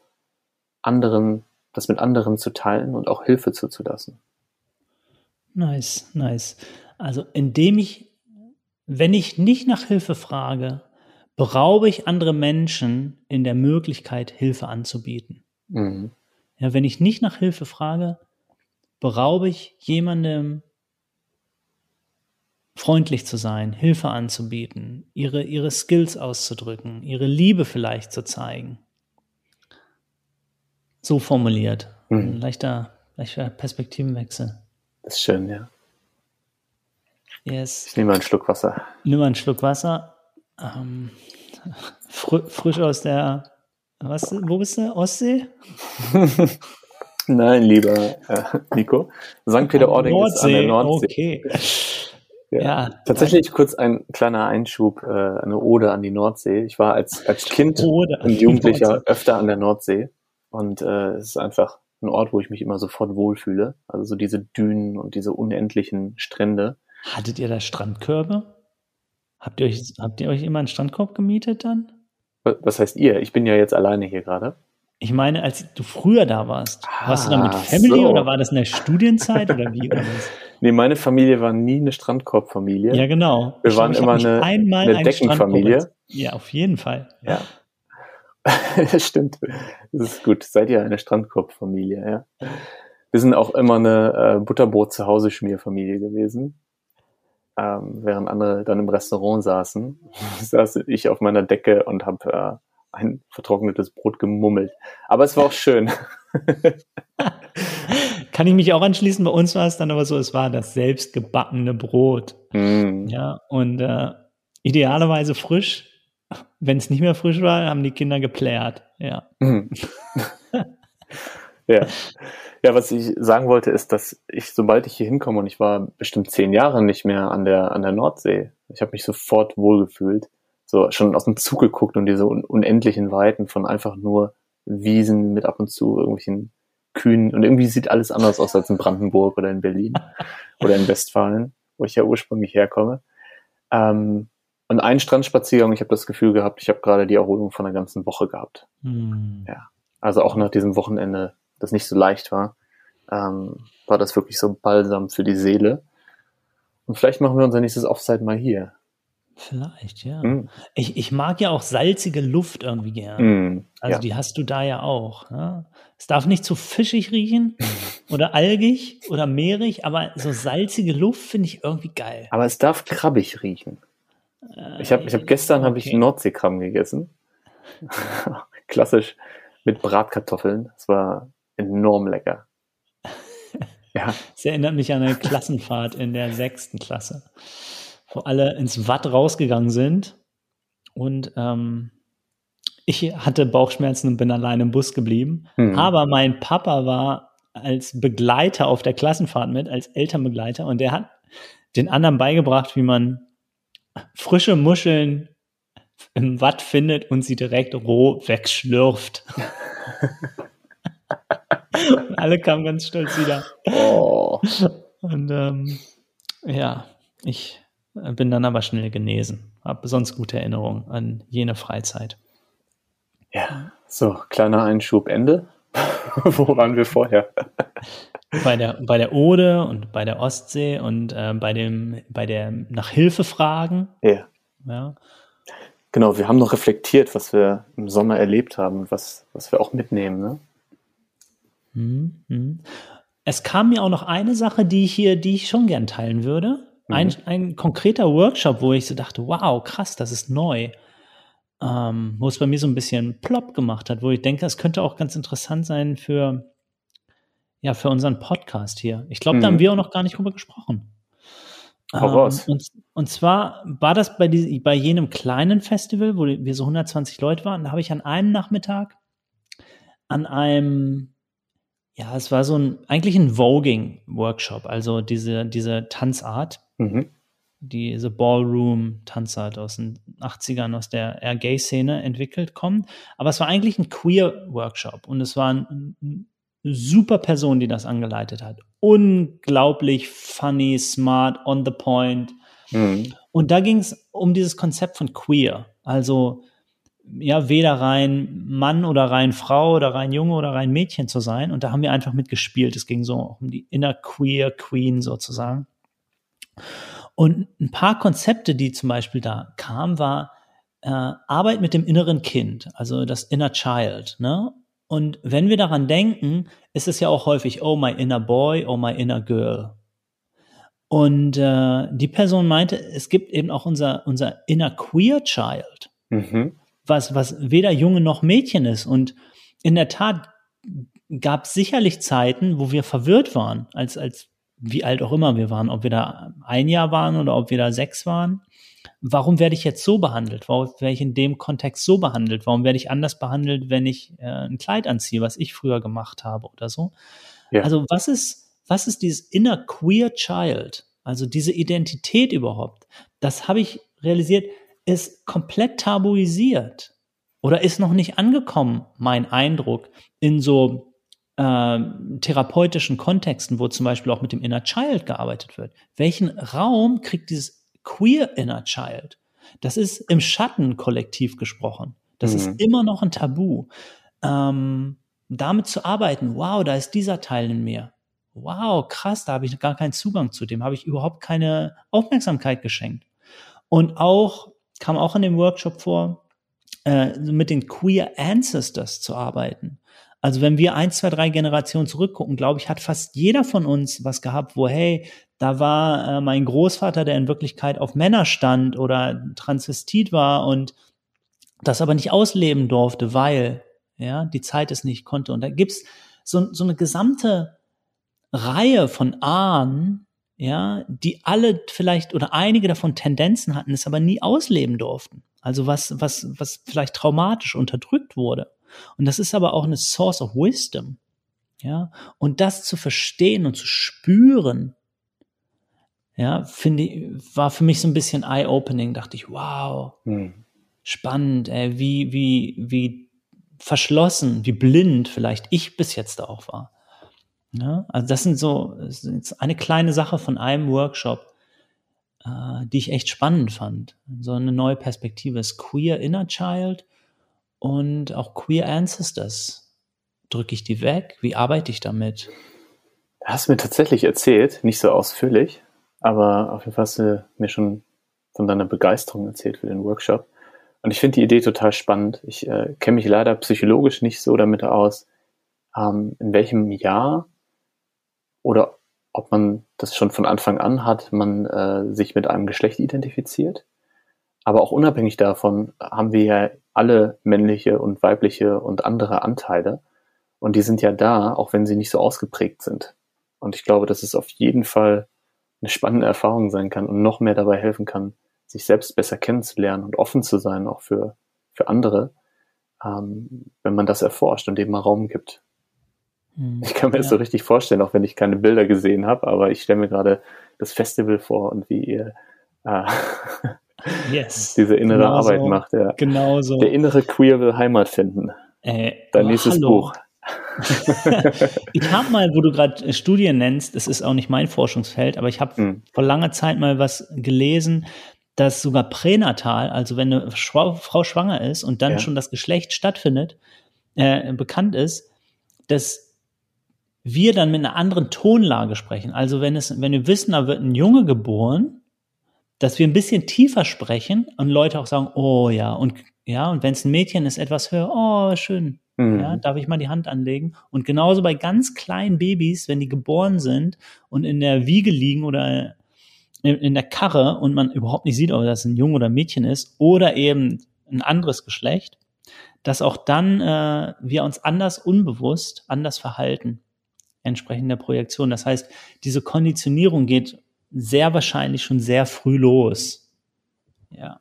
anderen, das mit anderen zu teilen und auch Hilfe zuzulassen. Nice, nice. Also indem ich, wenn ich nicht nach Hilfe frage, beraube ich andere Menschen in der Möglichkeit, Hilfe anzubieten. Mhm. Ja, wenn ich nicht nach Hilfe frage, beraube ich jemandem freundlich zu sein, Hilfe anzubieten, ihre, ihre Skills auszudrücken, ihre Liebe vielleicht zu zeigen. So formuliert. Mhm. Ein leichter, leichter Perspektivenwechsel. Das ist schön, ja. Yes. Ich nehme einen Schluck Wasser. Nimm einen Schluck Wasser. Ähm, fr frisch aus der was, wo bist du? Ostsee? Nein, lieber äh, Nico. St. Peter-Ording ist an der Nordsee. Okay. Ja. ja. Tatsächlich kurz ein kleiner Einschub, äh, eine Ode an die Nordsee. Ich war als, als Kind und Jugendlicher öfter an der Nordsee und äh, es ist einfach ein Ort, wo ich mich immer sofort wohlfühle. Also so diese Dünen und diese unendlichen Strände. Hattet ihr da Strandkörbe? Habt ihr euch, habt ihr euch immer einen Strandkorb gemietet dann? Was heißt ihr? Ich bin ja jetzt alleine hier gerade. Ich meine, als du früher da warst, ah, warst du da mit ah, Family so. oder war das in der Studienzeit oder wie war das? Nee, meine Familie war nie eine Strandkorbfamilie. Ja, genau. Wir ich waren immer eine, eine Deckenfamilie. Ja, auf jeden Fall. Ja. das stimmt. Das ist gut. Seid ihr eine Strandkorbfamilie, ja. Wir sind auch immer eine äh, Butterbrot zu Hause Schmierfamilie gewesen ähm, während andere dann im Restaurant saßen, saß ich auf meiner Decke und habe äh, ein vertrocknetes Brot gemummelt. Aber es war auch schön. Kann ich mich auch anschließen. Bei uns war es dann aber so, es war das selbstgebackene Brot. Mm. Ja, und äh, idealerweise frisch. Wenn es nicht mehr frisch war, haben die Kinder geplärt. Ja. Mm. ja. Ja, was ich sagen wollte, ist, dass ich, sobald ich hier hinkomme, und ich war bestimmt zehn Jahre nicht mehr an der, an der Nordsee, ich habe mich sofort wohlgefühlt. So schon aus dem Zug geguckt und diese un unendlichen Weiten von einfach nur Wiesen mit ab und zu irgendwelchen Kühen. Und irgendwie sieht alles anders aus als in Brandenburg oder in Berlin oder in Westfalen, wo ich ja ursprünglich herkomme. Ähm, und einen Strandspaziergang, ich habe das Gefühl gehabt, ich habe gerade die Erholung von einer ganzen Woche gehabt. Mm. Ja. Also auch nach diesem Wochenende das nicht so leicht war, ähm, war das wirklich so balsam für die Seele. Und vielleicht machen wir unser nächstes Offside mal hier. Vielleicht, ja. Mm. Ich, ich mag ja auch salzige Luft irgendwie gern. Mm, also ja. die hast du da ja auch. Ja? Es darf nicht zu fischig riechen oder algig oder meerig, aber so salzige Luft finde ich irgendwie geil. Aber es darf krabbig riechen. Äh, ich habe ich hab gestern okay. habe ich Nordseekrabben gegessen. Klassisch mit Bratkartoffeln. Das war enorm lecker. Ja. Es erinnert mich an eine Klassenfahrt in der sechsten Klasse, wo alle ins Watt rausgegangen sind und ähm, ich hatte Bauchschmerzen und bin allein im Bus geblieben. Mhm. Aber mein Papa war als Begleiter auf der Klassenfahrt mit, als Elternbegleiter und der hat den anderen beigebracht, wie man frische Muscheln im Watt findet und sie direkt roh wegschlürft. Und alle kamen ganz stolz wieder. Oh. Und ähm, ja, ich bin dann aber schnell genesen. Habe sonst gute Erinnerungen an jene Freizeit. Ja, so, kleiner Einschub, Ende. Wo waren wir vorher? Bei der, bei der Ode und bei der Ostsee und äh, bei dem, bei der nach Hilfe fragen. Ja. ja. Genau, wir haben noch reflektiert, was wir im Sommer erlebt haben und was, was wir auch mitnehmen. Ne? Mhm. es kam mir auch noch eine Sache, die ich hier, die ich schon gern teilen würde. Mhm. Ein, ein konkreter Workshop, wo ich so dachte, wow, krass, das ist neu. Ähm, wo es bei mir so ein bisschen plopp gemacht hat, wo ich denke, es könnte auch ganz interessant sein für, ja, für unseren Podcast hier. Ich glaube, da haben mhm. wir auch noch gar nicht drüber gesprochen. Ähm, und, und zwar war das bei, die, bei jenem kleinen Festival, wo wir so 120 Leute waren, da habe ich an einem Nachmittag an einem, ja, es war so ein, eigentlich ein Voging-Workshop, also diese, diese Tanzart, mhm. diese Ballroom-Tanzart aus den 80ern, aus der Air Gay-Szene entwickelt kommt. Aber es war eigentlich ein Queer-Workshop und es war ein, ein super Person, die das angeleitet hat. Unglaublich funny, smart, on the point. Mhm. Und da ging es um dieses Konzept von queer. Also ja, weder rein Mann oder rein Frau oder rein Junge oder rein Mädchen zu sein. Und da haben wir einfach mitgespielt. Es ging so um die inner queer Queen sozusagen. Und ein paar Konzepte, die zum Beispiel da kamen, war äh, Arbeit mit dem inneren Kind, also das Inner Child. Ne? Und wenn wir daran denken, ist es ja auch häufig, oh, my inner boy, oh, my inner girl. Und äh, die Person meinte, es gibt eben auch unser, unser inner queer child, mhm. was, was weder Junge noch Mädchen ist. Und in der Tat gab es sicherlich Zeiten, wo wir verwirrt waren, als, als wie alt auch immer wir waren, ob wir da ein Jahr waren oder ob wir da sechs waren warum werde ich jetzt so behandelt? Warum werde ich in dem Kontext so behandelt? Warum werde ich anders behandelt, wenn ich äh, ein Kleid anziehe, was ich früher gemacht habe oder so? Ja. Also was ist, was ist dieses inner queer child? Also diese Identität überhaupt? Das habe ich realisiert, ist komplett tabuisiert oder ist noch nicht angekommen, mein Eindruck, in so äh, therapeutischen Kontexten, wo zum Beispiel auch mit dem Inner Child gearbeitet wird. Welchen Raum kriegt dieses Queer Inner Child. Das ist im Schatten kollektiv gesprochen. Das mhm. ist immer noch ein Tabu. Ähm, damit zu arbeiten, wow, da ist dieser Teil in mir. Wow, krass, da habe ich gar keinen Zugang zu dem, habe ich überhaupt keine Aufmerksamkeit geschenkt. Und auch, kam auch in dem Workshop vor, äh, mit den Queer Ancestors zu arbeiten. Also wenn wir ein, zwei, drei Generationen zurückgucken, glaube ich, hat fast jeder von uns was gehabt, wo, hey, da war äh, mein Großvater, der in Wirklichkeit auf Männer stand oder Transvestit war und das aber nicht ausleben durfte, weil ja die Zeit es nicht konnte. Und da gibt's so, so eine gesamte Reihe von Ahnen, ja, die alle vielleicht oder einige davon Tendenzen hatten, es aber nie ausleben durften. Also was, was, was vielleicht traumatisch unterdrückt wurde. Und das ist aber auch eine Source of Wisdom. Ja, und das zu verstehen und zu spüren, ja, finde ich, war für mich so ein bisschen eye-opening. Dachte ich, wow, hm. spannend, ey, wie, wie, wie verschlossen, wie blind vielleicht ich bis jetzt auch war. Ja, also das sind so, das ist eine kleine Sache von einem Workshop, äh, die ich echt spannend fand. So eine neue Perspektive ist Queer Inner Child und auch Queer Ancestors. Drücke ich die weg? Wie arbeite ich damit? Du hast mir tatsächlich erzählt, nicht so ausführlich, aber auf jeden Fall hast du mir schon von deiner Begeisterung erzählt für den Workshop. Und ich finde die Idee total spannend. Ich äh, kenne mich leider psychologisch nicht so damit aus, ähm, in welchem Jahr oder ob man das schon von Anfang an hat, man äh, sich mit einem Geschlecht identifiziert. Aber auch unabhängig davon haben wir ja alle männliche und weibliche und andere Anteile. Und die sind ja da, auch wenn sie nicht so ausgeprägt sind. Und ich glaube, dass es auf jeden Fall eine spannende Erfahrung sein kann und noch mehr dabei helfen kann, sich selbst besser kennenzulernen und offen zu sein, auch für, für andere, ähm, wenn man das erforscht und dem mal Raum gibt. Hm, ich kann mir ja. das so richtig vorstellen, auch wenn ich keine Bilder gesehen habe, aber ich stelle mir gerade das Festival vor und wie ihr äh, yes. diese innere genau Arbeit so. macht. Ja. Genau so. Der innere Queer will Heimat finden. Äh, Dein nächstes hallo. Buch. ich habe mal, wo du gerade Studien nennst, das ist auch nicht mein Forschungsfeld, aber ich habe mhm. vor langer Zeit mal was gelesen, dass sogar pränatal, also wenn eine Frau schwanger ist und dann ja. schon das Geschlecht stattfindet, äh, bekannt ist, dass wir dann mit einer anderen Tonlage sprechen. Also wenn es, wenn wir wissen, da wird ein Junge geboren, dass wir ein bisschen tiefer sprechen und Leute auch sagen, oh ja, und ja, und wenn es ein Mädchen ist, etwas höher, oh, schön, Mhm. Ja, darf ich mal die Hand anlegen? Und genauso bei ganz kleinen Babys, wenn die geboren sind und in der Wiege liegen oder in, in der Karre und man überhaupt nicht sieht, ob das ein Junge oder ein Mädchen ist oder eben ein anderes Geschlecht, dass auch dann äh, wir uns anders unbewusst anders verhalten, entsprechend der Projektion. Das heißt, diese Konditionierung geht sehr wahrscheinlich schon sehr früh los. Ja.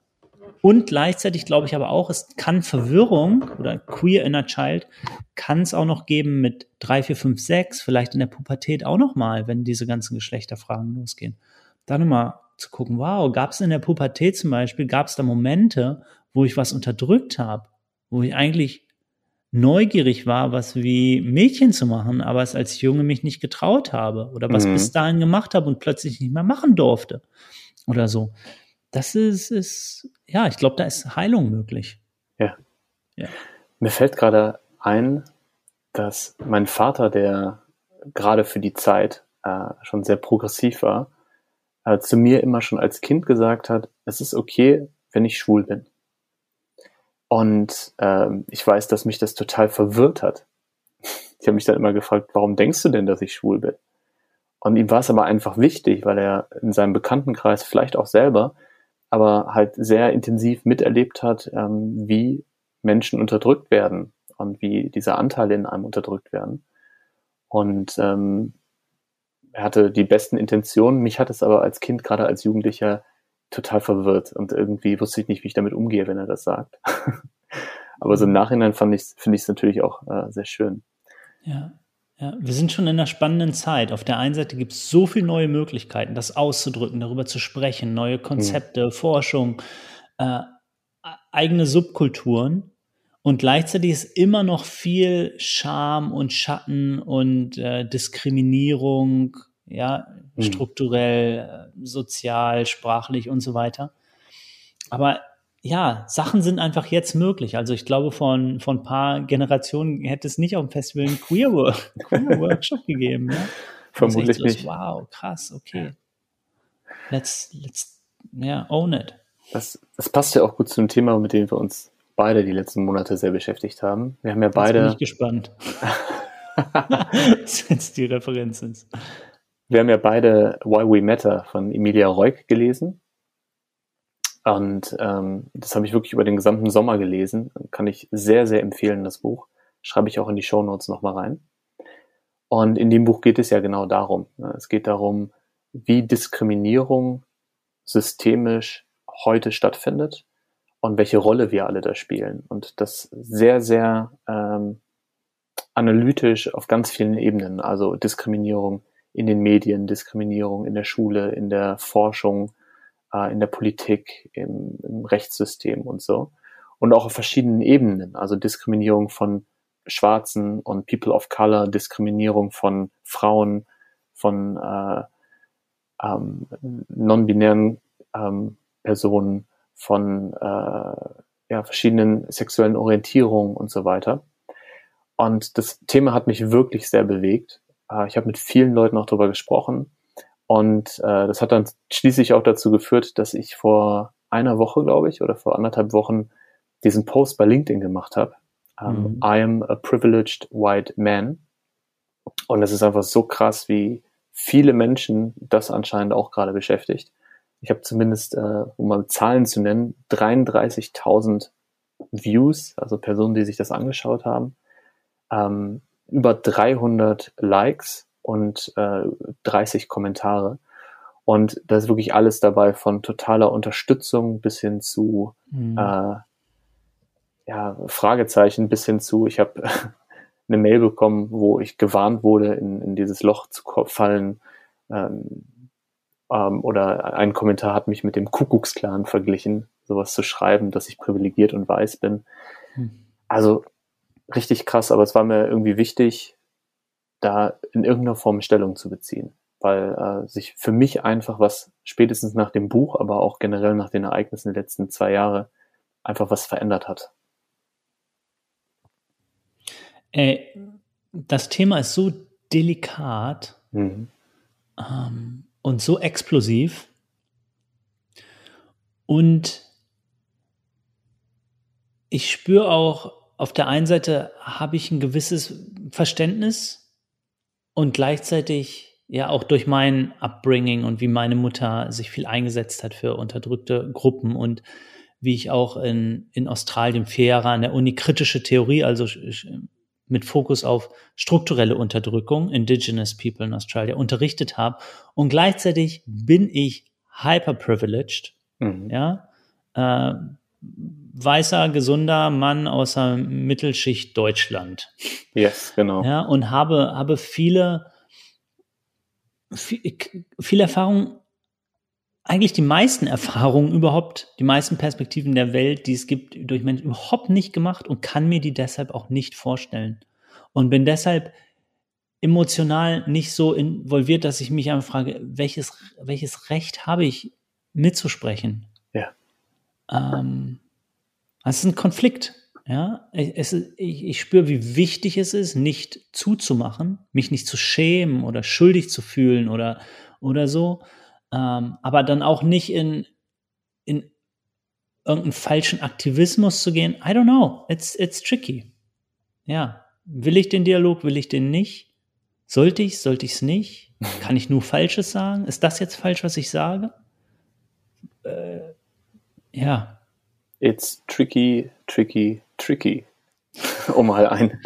Und gleichzeitig glaube ich aber auch, es kann Verwirrung oder Queer Inner Child kann es auch noch geben mit drei, vier, fünf, sechs, vielleicht in der Pubertät auch noch mal, wenn diese ganzen Geschlechterfragen losgehen. Dann nochmal zu gucken, wow, gab es in der Pubertät zum Beispiel, gab es da Momente, wo ich was unterdrückt habe, wo ich eigentlich neugierig war, was wie Mädchen zu machen, aber es als Junge mich nicht getraut habe oder was mhm. bis dahin gemacht habe und plötzlich nicht mehr machen durfte oder so das ist, ist ja, ich glaube, da ist Heilung möglich. Ja. ja. Mir fällt gerade ein, dass mein Vater, der gerade für die Zeit äh, schon sehr progressiv war, äh, zu mir immer schon als Kind gesagt hat, es ist okay, wenn ich schwul bin. Und ähm, ich weiß, dass mich das total verwirrt hat. Ich habe mich dann immer gefragt, warum denkst du denn, dass ich schwul bin? Und ihm war es aber einfach wichtig, weil er in seinem Bekanntenkreis, vielleicht auch selber, aber halt sehr intensiv miterlebt hat, ähm, wie Menschen unterdrückt werden und wie diese Anteile in einem unterdrückt werden. Und ähm, er hatte die besten Intentionen. Mich hat es aber als Kind, gerade als Jugendlicher, total verwirrt und irgendwie wusste ich nicht, wie ich damit umgehe, wenn er das sagt. aber so im Nachhinein fand ich, finde ich es natürlich auch äh, sehr schön. Ja. Ja, wir sind schon in einer spannenden Zeit. Auf der einen Seite gibt es so viele neue Möglichkeiten, das auszudrücken, darüber zu sprechen, neue Konzepte, mhm. Forschung, äh, eigene Subkulturen. Und gleichzeitig ist immer noch viel Scham und Schatten und äh, Diskriminierung, ja, mhm. strukturell, äh, sozial, sprachlich und so weiter. Aber ja, Sachen sind einfach jetzt möglich. Also ich glaube, von, von ein paar Generationen hätte es nicht auf dem Festival einen Queer, Queer Workshop gegeben. Ja? Vermutlich so, nicht. Wow, krass, okay. Let's, let's, yeah, own it. Das, das passt ja auch gut zu dem Thema, mit dem wir uns beide die letzten Monate sehr beschäftigt haben. Wir haben ja beide. Jetzt bin ich gespannt. Was jetzt die Referenz ist. Wir haben ja beide Why We Matter von Emilia Reuk gelesen. Und ähm, das habe ich wirklich über den gesamten Sommer gelesen. Kann ich sehr, sehr empfehlen, das Buch. Schreibe ich auch in die Show Notes nochmal rein. Und in dem Buch geht es ja genau darum. Ne? Es geht darum, wie Diskriminierung systemisch heute stattfindet und welche Rolle wir alle da spielen. Und das sehr, sehr ähm, analytisch auf ganz vielen Ebenen. Also Diskriminierung in den Medien, Diskriminierung in der Schule, in der Forschung, äh, in der Politik, im, im Rechtssystem und so. Und auch auf verschiedenen Ebenen, also Diskriminierung von Schwarzen und People of Color, Diskriminierung von Frauen, von äh, ähm, non-binären ähm, Personen, von äh, ja, verschiedenen sexuellen Orientierungen und so weiter. Und das Thema hat mich wirklich sehr bewegt. Äh, ich habe mit vielen Leuten auch darüber gesprochen und äh, das hat dann schließlich auch dazu geführt, dass ich vor einer Woche, glaube ich, oder vor anderthalb Wochen diesen Post bei LinkedIn gemacht habe. Ähm, mhm. I am a privileged white man. Und es ist einfach so krass, wie viele Menschen das anscheinend auch gerade beschäftigt. Ich habe zumindest, äh, um mal Zahlen zu nennen, 33.000 Views, also Personen, die sich das angeschaut haben, ähm, über 300 Likes und äh, 30 Kommentare. Und da ist wirklich alles dabei, von totaler Unterstützung bis hin zu mhm. äh, ja, Fragezeichen, bis hin zu, ich habe eine Mail bekommen, wo ich gewarnt wurde, in, in dieses Loch zu fallen. Ähm, ähm, oder ein Kommentar hat mich mit dem Kuckucksklan verglichen, sowas zu schreiben, dass ich privilegiert und weiß bin. Mhm. Also richtig krass, aber es war mir irgendwie wichtig, da in irgendeiner Form Stellung zu beziehen, weil äh, sich für mich einfach was spätestens nach dem Buch, aber auch generell nach den Ereignissen der letzten zwei Jahre einfach was verändert hat. Äh, das Thema ist so delikat mhm. ähm, und so explosiv und ich spüre auch auf der einen Seite habe ich ein gewisses Verständnis und gleichzeitig ja auch durch mein Upbringing und wie meine Mutter sich viel eingesetzt hat für unterdrückte Gruppen und wie ich auch in, in Australien Jahre an der Uni kritische Theorie, also mit Fokus auf strukturelle Unterdrückung, Indigenous People in Australia, unterrichtet habe. Und gleichzeitig bin ich hyperprivileged, mhm. ja, äh, weißer, gesunder Mann aus der Mittelschicht Deutschland. Yes, genau. Ja, und habe, habe viele, viel, viel Erfahrung, eigentlich die meisten Erfahrungen überhaupt, die meisten Perspektiven der Welt, die es gibt, durch Menschen überhaupt nicht gemacht und kann mir die deshalb auch nicht vorstellen. Und bin deshalb emotional nicht so involviert, dass ich mich einfach frage, welches, welches Recht habe ich mitzusprechen? Ja. Ähm, es ist ein Konflikt. Ja, es ich, ich spüre, wie wichtig es ist, nicht zuzumachen, mich nicht zu schämen oder schuldig zu fühlen oder, oder so, ähm, aber dann auch nicht in, in irgendeinen falschen Aktivismus zu gehen. I don't know. It's, it's tricky. Ja. Will ich den Dialog? Will ich den nicht? Sollte ich? Sollte ich es nicht? Kann ich nur Falsches sagen? Ist das jetzt falsch, was ich sage? Äh, ja. It's tricky, tricky, tricky. um mal ein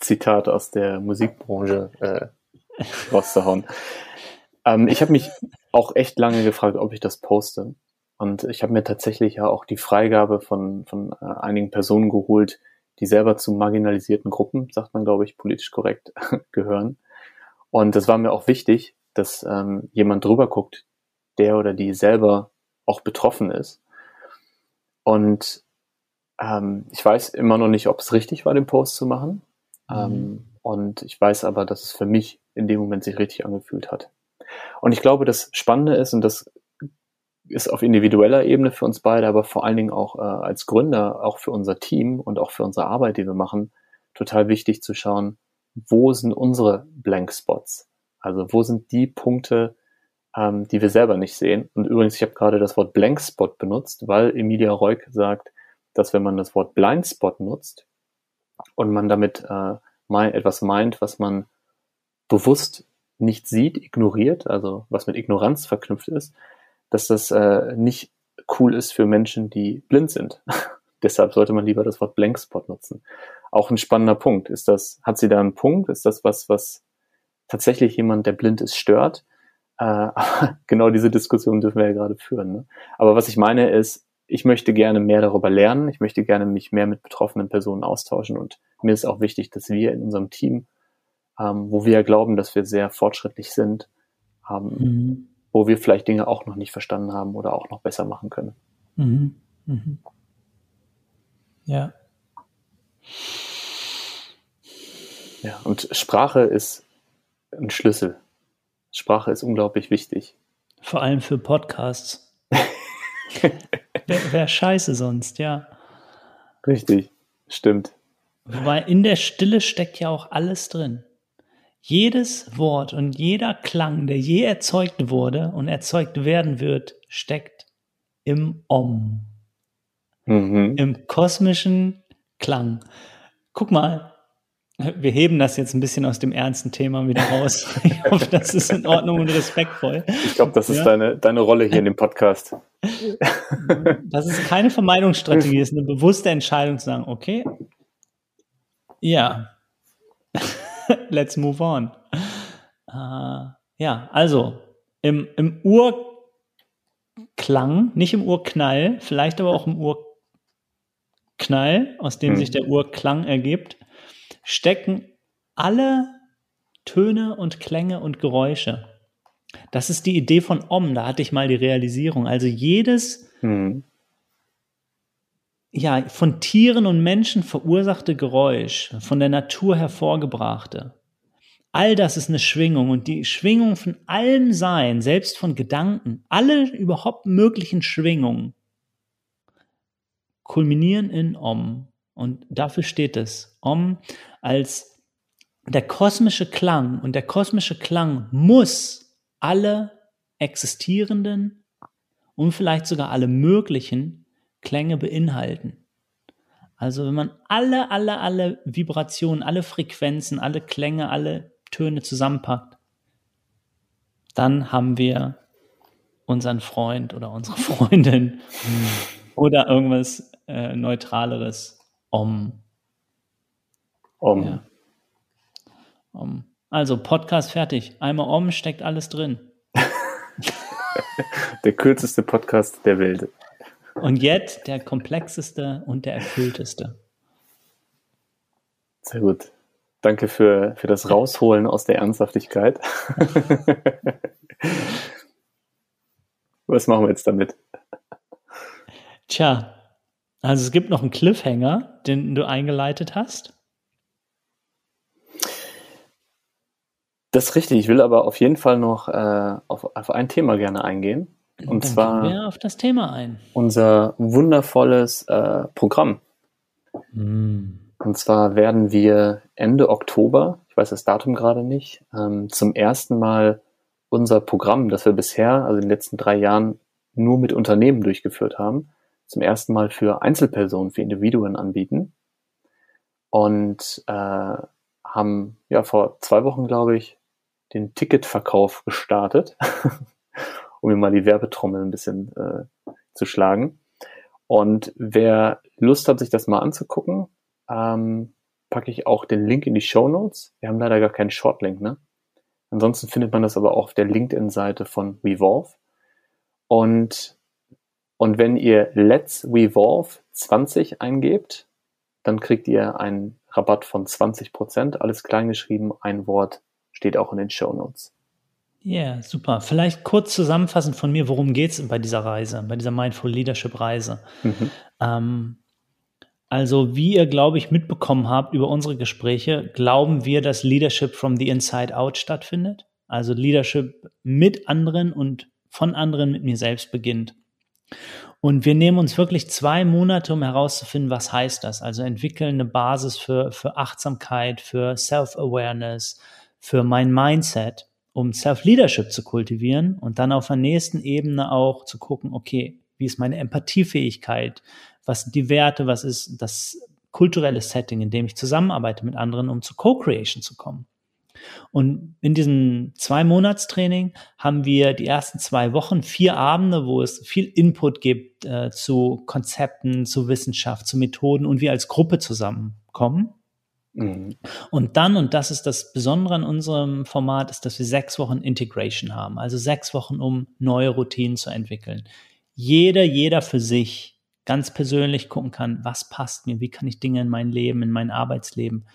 Zitat aus der Musikbranche äh, rauszuhauen. Ähm, ich habe mich auch echt lange gefragt, ob ich das poste. Und ich habe mir tatsächlich ja auch die Freigabe von, von äh, einigen Personen geholt, die selber zu marginalisierten Gruppen, sagt man, glaube ich, politisch korrekt, gehören. Und das war mir auch wichtig, dass ähm, jemand drüber guckt, der oder die selber auch betroffen ist. Und ähm, ich weiß immer noch nicht, ob es richtig war, den Post zu machen. Mhm. Ähm, und ich weiß aber, dass es für mich in dem Moment sich richtig angefühlt hat. Und ich glaube, das Spannende ist, und das ist auf individueller Ebene für uns beide, aber vor allen Dingen auch äh, als Gründer, auch für unser Team und auch für unsere Arbeit, die wir machen, total wichtig zu schauen, wo sind unsere Blank Spots? Also wo sind die Punkte, ähm, die wir selber nicht sehen? Und übrigens, ich habe gerade das Wort Blank Spot benutzt, weil Emilia Reuk sagt, dass wenn man das Wort Blind Spot nutzt und man damit äh, mein, etwas meint, was man bewusst nicht sieht, ignoriert, also was mit Ignoranz verknüpft ist, dass das äh, nicht cool ist für Menschen, die blind sind. Deshalb sollte man lieber das Wort Blankspot nutzen. Auch ein spannender Punkt. Ist das, hat sie da einen Punkt? Ist das was, was tatsächlich jemand, der blind ist, stört? Äh, genau diese Diskussion dürfen wir ja gerade führen. Ne? Aber was ich meine ist, ich möchte gerne mehr darüber lernen. Ich möchte gerne mich mehr mit betroffenen Personen austauschen. Und mir ist auch wichtig, dass wir in unserem Team ähm, wo wir ja glauben, dass wir sehr fortschrittlich sind, ähm, mhm. wo wir vielleicht Dinge auch noch nicht verstanden haben oder auch noch besser machen können. Mhm. Mhm. Ja. Ja, und Sprache ist ein Schlüssel. Sprache ist unglaublich wichtig. Vor allem für Podcasts. Wäre wär scheiße sonst, ja. Richtig, stimmt. Wobei in der Stille steckt ja auch alles drin. Jedes Wort und jeder Klang, der je erzeugt wurde und erzeugt werden wird, steckt im Om. Mhm. Im kosmischen Klang. Guck mal, wir heben das jetzt ein bisschen aus dem ernsten Thema wieder raus. Ich hoffe, das ist in Ordnung und respektvoll. Ich glaube, das ist ja? deine, deine Rolle hier in dem Podcast. Das ist keine Vermeidungsstrategie, es ist eine bewusste Entscheidung zu sagen, okay, ja, let's move on. Uh, ja, also im, im Urklang, nicht im Urknall, vielleicht aber auch im Urknall, aus dem hm. sich der Urklang ergibt, stecken alle Töne und Klänge und Geräusche. Das ist die Idee von Om, da hatte ich mal die Realisierung. Also jedes hm ja, von Tieren und Menschen verursachte Geräusch, von der Natur hervorgebrachte. All das ist eine Schwingung und die Schwingung von allem Sein, selbst von Gedanken, alle überhaupt möglichen Schwingungen kulminieren in Om. Und dafür steht es. Om als der kosmische Klang. Und der kosmische Klang muss alle existierenden und vielleicht sogar alle möglichen Klänge beinhalten. Also wenn man alle, alle, alle Vibrationen, alle Frequenzen, alle Klänge, alle Töne zusammenpackt, dann haben wir unseren Freund oder unsere Freundin oder irgendwas äh, Neutraleres Om. Om. Ja. Om. Also Podcast fertig. Einmal Om steckt alles drin. der kürzeste Podcast der Welt. Und jetzt der komplexeste und der erfüllteste. Sehr gut. Danke für, für das Rausholen aus der Ernsthaftigkeit. Was machen wir jetzt damit? Tja, also es gibt noch einen Cliffhanger, den du eingeleitet hast. Das ist richtig. Ich will aber auf jeden Fall noch äh, auf, auf ein Thema gerne eingehen. Und Dann zwar auf das Thema ein. unser wundervolles äh, Programm. Mm. Und zwar werden wir Ende Oktober, ich weiß das Datum gerade nicht, ähm, zum ersten Mal unser Programm, das wir bisher, also in den letzten drei Jahren, nur mit Unternehmen durchgeführt haben, zum ersten Mal für Einzelpersonen, für Individuen anbieten. Und äh, haben ja vor zwei Wochen, glaube ich, den Ticketverkauf gestartet. um mir mal die Werbetrommel ein bisschen äh, zu schlagen. Und wer Lust hat, sich das mal anzugucken, ähm, packe ich auch den Link in die Show Notes. Wir haben leider gar keinen Shortlink, ne? Ansonsten findet man das aber auch auf der LinkedIn-Seite von Revolve. Und, und wenn ihr Let's Revolve 20 eingebt, dann kriegt ihr einen Rabatt von 20 Prozent. Alles kleingeschrieben, ein Wort steht auch in den Show Notes. Ja, yeah, super. Vielleicht kurz zusammenfassend von mir, worum geht es bei dieser Reise, bei dieser Mindful Leadership Reise? Mhm. Ähm, also, wie ihr, glaube ich, mitbekommen habt über unsere Gespräche, glauben wir, dass Leadership from the inside out stattfindet. Also Leadership mit anderen und von anderen mit mir selbst beginnt. Und wir nehmen uns wirklich zwei Monate, um herauszufinden, was heißt das. Also entwickeln eine Basis für, für Achtsamkeit, für Self-Awareness, für mein Mindset um Self-Leadership zu kultivieren und dann auf der nächsten Ebene auch zu gucken, okay, wie ist meine Empathiefähigkeit? Was sind die Werte? Was ist das kulturelle Setting, in dem ich zusammenarbeite mit anderen, um zu Co-Creation zu kommen? Und in diesem Zwei-Monats-Training haben wir die ersten zwei Wochen vier Abende, wo es viel Input gibt äh, zu Konzepten, zu Wissenschaft, zu Methoden und wir als Gruppe zusammenkommen Mhm. Und dann, und das ist das Besondere an unserem Format, ist, dass wir sechs Wochen Integration haben. Also sechs Wochen, um neue Routinen zu entwickeln. Jeder, jeder für sich ganz persönlich gucken kann, was passt mir, wie kann ich Dinge in mein Leben, in mein Arbeitsleben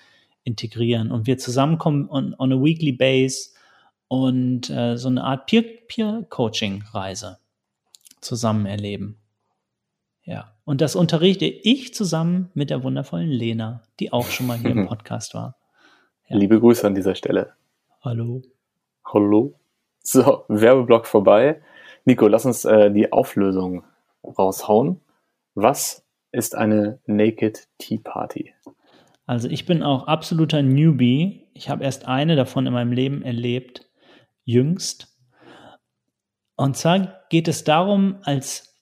integrieren. Und wir zusammenkommen on, on a weekly base und äh, so eine Art Peer-Coaching-Reise zusammen erleben. Ja. Und das unterrichte ich zusammen mit der wundervollen Lena, die auch schon mal hier im Podcast war. Ja. Liebe Grüße an dieser Stelle. Hallo. Hallo. So, Werbeblock vorbei. Nico, lass uns äh, die Auflösung raushauen. Was ist eine Naked Tea Party? Also ich bin auch absoluter Newbie. Ich habe erst eine davon in meinem Leben erlebt, jüngst. Und zwar geht es darum, als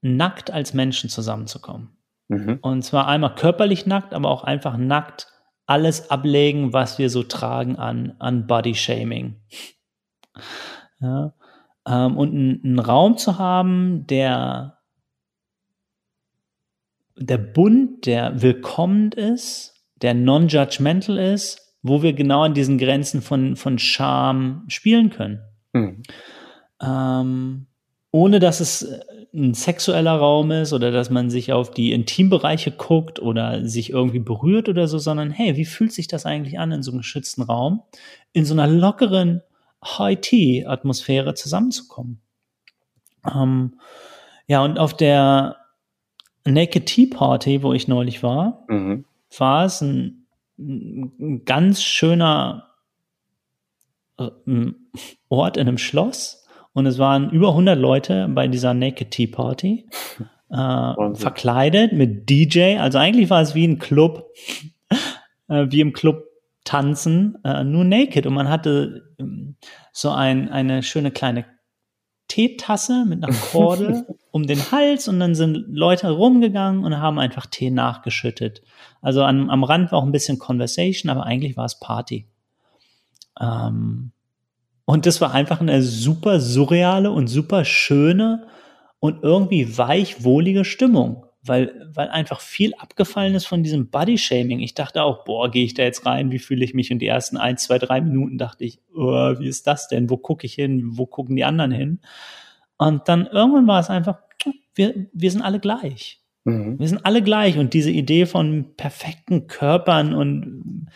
nackt als Menschen zusammenzukommen. Mhm. Und zwar einmal körperlich nackt, aber auch einfach nackt alles ablegen, was wir so tragen an, an Body Shaming. Ja, ähm, und einen Raum zu haben, der, der bunt, der willkommen ist, der non-judgmental ist, wo wir genau an diesen Grenzen von, von Scham spielen können. Mhm. Ähm, ohne dass es äh, ein sexueller Raum ist oder dass man sich auf die Intimbereiche guckt oder sich irgendwie berührt oder so, sondern hey, wie fühlt sich das eigentlich an, in so einem geschützten Raum, in so einer lockeren High-Tea-Atmosphäre zusammenzukommen? Ähm, ja, und auf der Naked Tea Party, wo ich neulich war, mhm. War es ein, ein ganz schöner äh, Ort in einem Schloss und es waren über 100 Leute bei dieser Naked Tea Party, äh, verkleidet mit DJ. Also eigentlich war es wie ein Club, äh, wie im Club tanzen, äh, nur naked. Und man hatte ähm, so ein, eine schöne kleine Teetasse mit einer Kordel um den Hals und dann sind Leute rumgegangen und haben einfach Tee nachgeschüttet. Also an, am Rand war auch ein bisschen Conversation, aber eigentlich war es Party. Ähm, und das war einfach eine super surreale und super schöne und irgendwie weich wohlige Stimmung weil, weil einfach viel abgefallen ist von diesem Body-Shaming. Ich dachte auch, boah, gehe ich da jetzt rein, wie fühle ich mich? Und die ersten ein, zwei, drei Minuten dachte ich, oh, wie ist das denn? Wo gucke ich hin? Wo gucken die anderen hin? Und dann irgendwann war es einfach, wir, wir sind alle gleich. Mhm. Wir sind alle gleich. Und diese Idee von perfekten Körpern und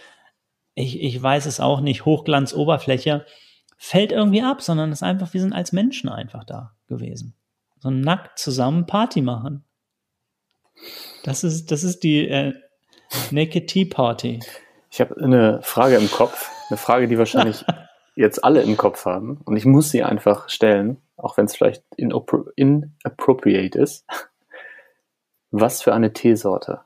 ich, ich weiß es auch nicht, Hochglanzoberfläche, fällt irgendwie ab, sondern es ist einfach, wir sind als Menschen einfach da gewesen. So nackt zusammen Party machen. Das ist, das ist die äh, Naked Tea Party. Ich habe eine Frage im Kopf, eine Frage, die wahrscheinlich jetzt alle im Kopf haben. Und ich muss sie einfach stellen, auch wenn es vielleicht inappropriate ist. Was für eine Teesorte?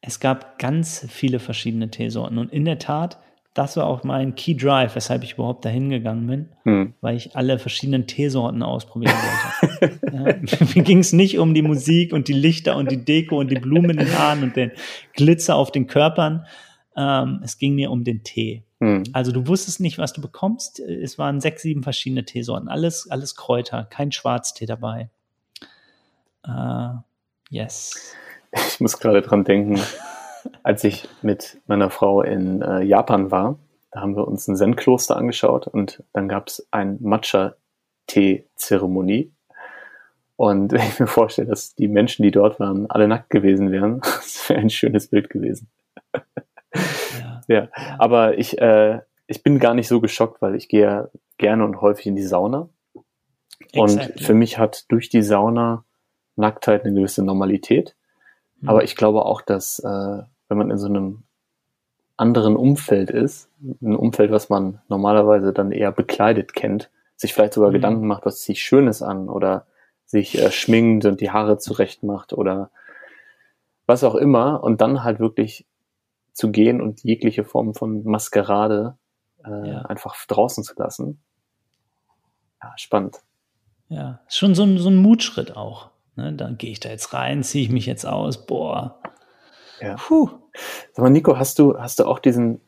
Es gab ganz viele verschiedene Teesorten. Und in der Tat das war auch mein Key Drive, weshalb ich überhaupt dahin gegangen bin, hm. weil ich alle verschiedenen Teesorten ausprobieren wollte. ja, mir ging es nicht um die Musik und die Lichter und die Deko und die Blumen in den Haaren und den Glitzer auf den Körpern. Ähm, es ging mir um den Tee. Hm. Also du wusstest nicht, was du bekommst. Es waren sechs, sieben verschiedene Teesorten. Alles, alles Kräuter, kein Schwarztee dabei. Uh, yes. Ich muss gerade dran denken, als ich mit meiner Frau in äh, Japan war, da haben wir uns ein Zen-Kloster angeschaut und dann gab es ein Matcha-Tee-Zeremonie. Und wenn ich mir vorstelle, dass die Menschen, die dort waren, alle nackt gewesen wären, das wäre ein schönes Bild gewesen. Ja, ja. aber ich, äh, ich bin gar nicht so geschockt, weil ich gehe gerne und häufig in die Sauna. Exactly. Und für mich hat durch die Sauna Nacktheit eine gewisse Normalität. Mhm. Aber ich glaube auch, dass äh, wenn man in so einem anderen Umfeld ist, ein Umfeld, was man normalerweise dann eher bekleidet kennt, sich vielleicht sogar mhm. Gedanken macht, was sich Schönes an oder sich äh, schminkt und die Haare zurecht macht oder was auch immer und dann halt wirklich zu gehen und jegliche Form von Maskerade äh, ja. einfach draußen zu lassen. Ja, spannend. Ja, schon so ein, so ein Mutschritt auch. Ne? Dann gehe ich da jetzt rein, ziehe ich mich jetzt aus, boah, ja. Puh. Sag mal, Nico, hast du, hast du auch diesen,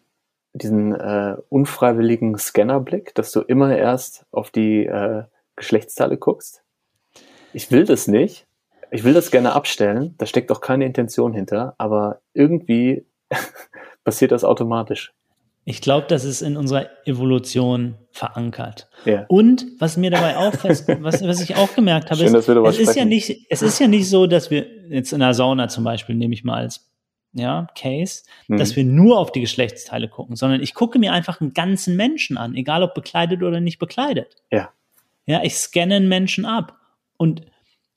diesen äh, unfreiwilligen Scannerblick, dass du immer erst auf die äh, Geschlechtsteile guckst? Ich will das nicht. Ich will das gerne abstellen. Da steckt auch keine Intention hinter, aber irgendwie passiert das automatisch. Ich glaube, das ist in unserer Evolution verankert. Ja. Und was mir dabei auch fest, was, was ich auch gemerkt habe, Schön, ist, es ist ja nicht, es ist ja nicht so, dass wir jetzt in der Sauna zum Beispiel, nehme ich mal als ja, Case, mhm. dass wir nur auf die Geschlechtsteile gucken, sondern ich gucke mir einfach einen ganzen Menschen an, egal ob bekleidet oder nicht bekleidet. Ja. Ja, ich scanne einen Menschen ab. Und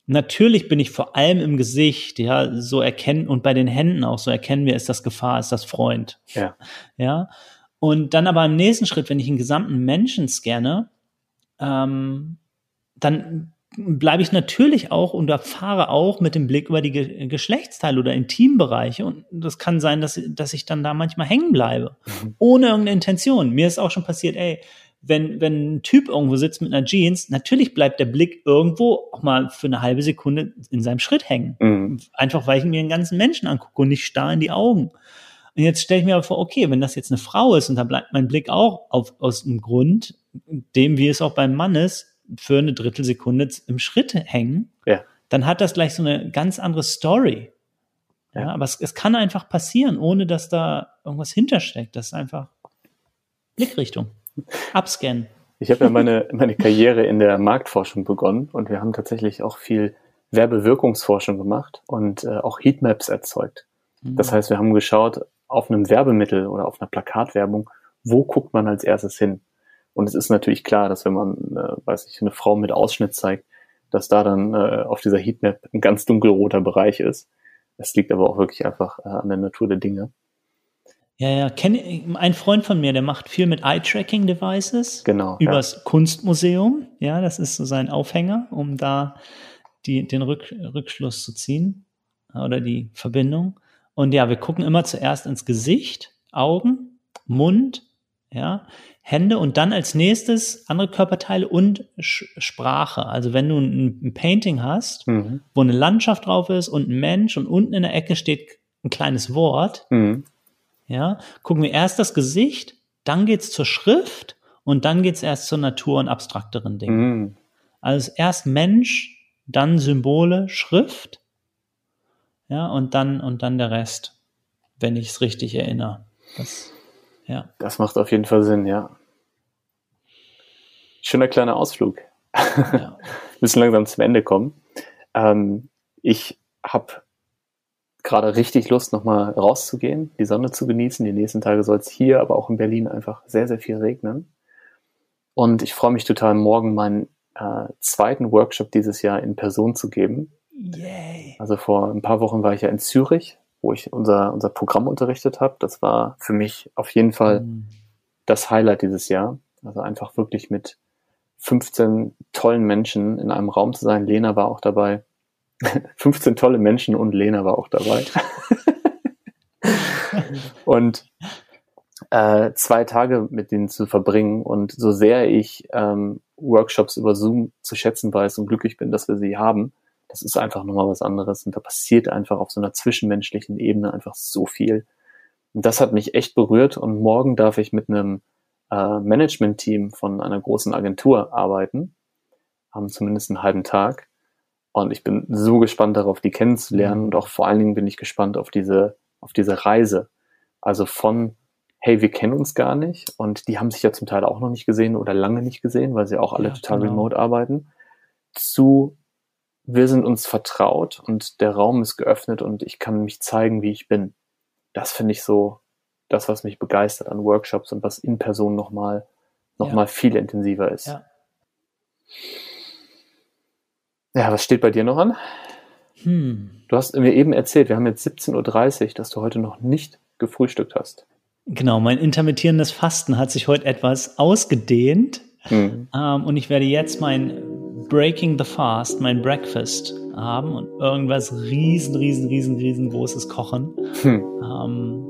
natürlich bin ich vor allem im Gesicht, ja, so erkennen und bei den Händen auch so erkennen wir, ist das Gefahr, ist das Freund. Ja. Ja. Und dann aber im nächsten Schritt, wenn ich einen gesamten Menschen scanne, ähm, dann bleibe ich natürlich auch und erfahre auch mit dem Blick über die Ge Geschlechtsteile oder Intimbereiche. Und das kann sein, dass, dass ich dann da manchmal hängen bleibe. Mhm. Ohne irgendeine Intention. Mir ist auch schon passiert, ey, wenn, wenn ein Typ irgendwo sitzt mit einer Jeans, natürlich bleibt der Blick irgendwo auch mal für eine halbe Sekunde in seinem Schritt hängen. Mhm. Einfach weil ich mir den ganzen Menschen angucke und nicht starr in die Augen. Und jetzt stelle ich mir aber vor, okay, wenn das jetzt eine Frau ist und da bleibt mein Blick auch auf, aus dem Grund, dem wie es auch beim Mann ist, für eine Drittelsekunde im Schritt hängen, ja. dann hat das gleich so eine ganz andere Story. Ja, ja aber es, es, kann einfach passieren, ohne dass da irgendwas hintersteckt. Das ist einfach Blickrichtung. Abscannen. Ich habe ja meine, meine Karriere in der Marktforschung begonnen und wir haben tatsächlich auch viel Werbewirkungsforschung gemacht und äh, auch Heatmaps erzeugt. Mhm. Das heißt, wir haben geschaut auf einem Werbemittel oder auf einer Plakatwerbung, wo guckt man als erstes hin? Und es ist natürlich klar, dass wenn man, äh, weiß ich, eine Frau mit Ausschnitt zeigt, dass da dann äh, auf dieser Heatmap ein ganz dunkelroter Bereich ist. Es liegt aber auch wirklich einfach äh, an der Natur der Dinge. Ja, ja, kenn, ein Freund von mir, der macht viel mit Eye-Tracking-Devices. Genau. Übers ja. Kunstmuseum. Ja, das ist so sein Aufhänger, um da die, den Rück, Rückschluss zu ziehen oder die Verbindung. Und ja, wir gucken immer zuerst ins Gesicht, Augen, Mund, ja, Hände und dann als nächstes andere Körperteile und Sch Sprache. Also wenn du ein, ein Painting hast, mhm. wo eine Landschaft drauf ist und ein Mensch und unten in der Ecke steht ein kleines Wort, mhm. ja, gucken wir erst das Gesicht, dann geht's zur Schrift und dann geht's erst zur Natur und abstrakteren Dingen. Mhm. Also erst Mensch, dann Symbole, Schrift, ja, und dann, und dann der Rest, wenn ich es richtig erinnere. Das, ja. Das macht auf jeden Fall Sinn, ja. Schöner kleiner Ausflug. Ja. Müssen langsam zum Ende kommen. Ähm, ich habe gerade richtig Lust, nochmal rauszugehen, die Sonne zu genießen. Die nächsten Tage soll es hier, aber auch in Berlin einfach sehr, sehr viel regnen. Und ich freue mich total, morgen meinen äh, zweiten Workshop dieses Jahr in Person zu geben. Yay. Also vor ein paar Wochen war ich ja in Zürich, wo ich unser, unser Programm unterrichtet habe. Das war für mich auf jeden Fall mm. das Highlight dieses Jahr. Also einfach wirklich mit 15 tollen Menschen in einem Raum zu sein. Lena war auch dabei. 15 tolle Menschen und Lena war auch dabei. und äh, zwei Tage mit denen zu verbringen und so sehr ich ähm, Workshops über Zoom zu schätzen weiß und glücklich bin, dass wir sie haben, das ist einfach nochmal was anderes und da passiert einfach auf so einer zwischenmenschlichen Ebene einfach so viel. Und das hat mich echt berührt und morgen darf ich mit einem äh, Management-Team von einer großen Agentur arbeiten, haben zumindest einen halben Tag und ich bin so gespannt darauf, die kennenzulernen mhm. und auch vor allen Dingen bin ich gespannt auf diese, auf diese Reise. Also von hey, wir kennen uns gar nicht und die haben sich ja zum Teil auch noch nicht gesehen oder lange nicht gesehen, weil sie auch alle ja, total genau. remote arbeiten, zu wir sind uns vertraut und der Raum ist geöffnet und ich kann mich zeigen, wie ich bin. Das finde ich so das, was mich begeistert an Workshops und was in Person nochmal noch ja. mal viel intensiver ist. Ja. ja, was steht bei dir noch an? Hm. Du hast mir eben erzählt, wir haben jetzt 17.30 Uhr, dass du heute noch nicht gefrühstückt hast. Genau, mein intermittierendes Fasten hat sich heute etwas ausgedehnt. Mhm. Ähm, und ich werde jetzt mein Breaking the Fast, mein Breakfast haben und irgendwas riesen, riesen, riesen, riesengroßes kochen. Mhm. Ähm,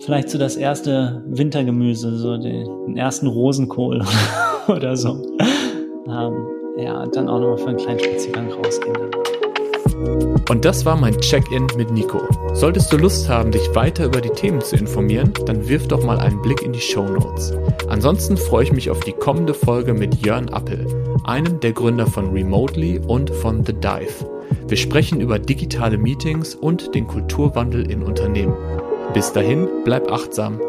vielleicht so das erste Wintergemüse, so den, ersten Rosenkohl oder so. Ähm, ja, und dann auch nochmal für einen kleinen Spaziergang rausgehen. Dann. Und das war mein Check-in mit Nico. Solltest du Lust haben, dich weiter über die Themen zu informieren, dann wirf doch mal einen Blick in die Show Notes. Ansonsten freue ich mich auf die kommende Folge mit Jörn Appel, einem der Gründer von Remotely und von The Dive. Wir sprechen über digitale Meetings und den Kulturwandel in Unternehmen. Bis dahin, bleib achtsam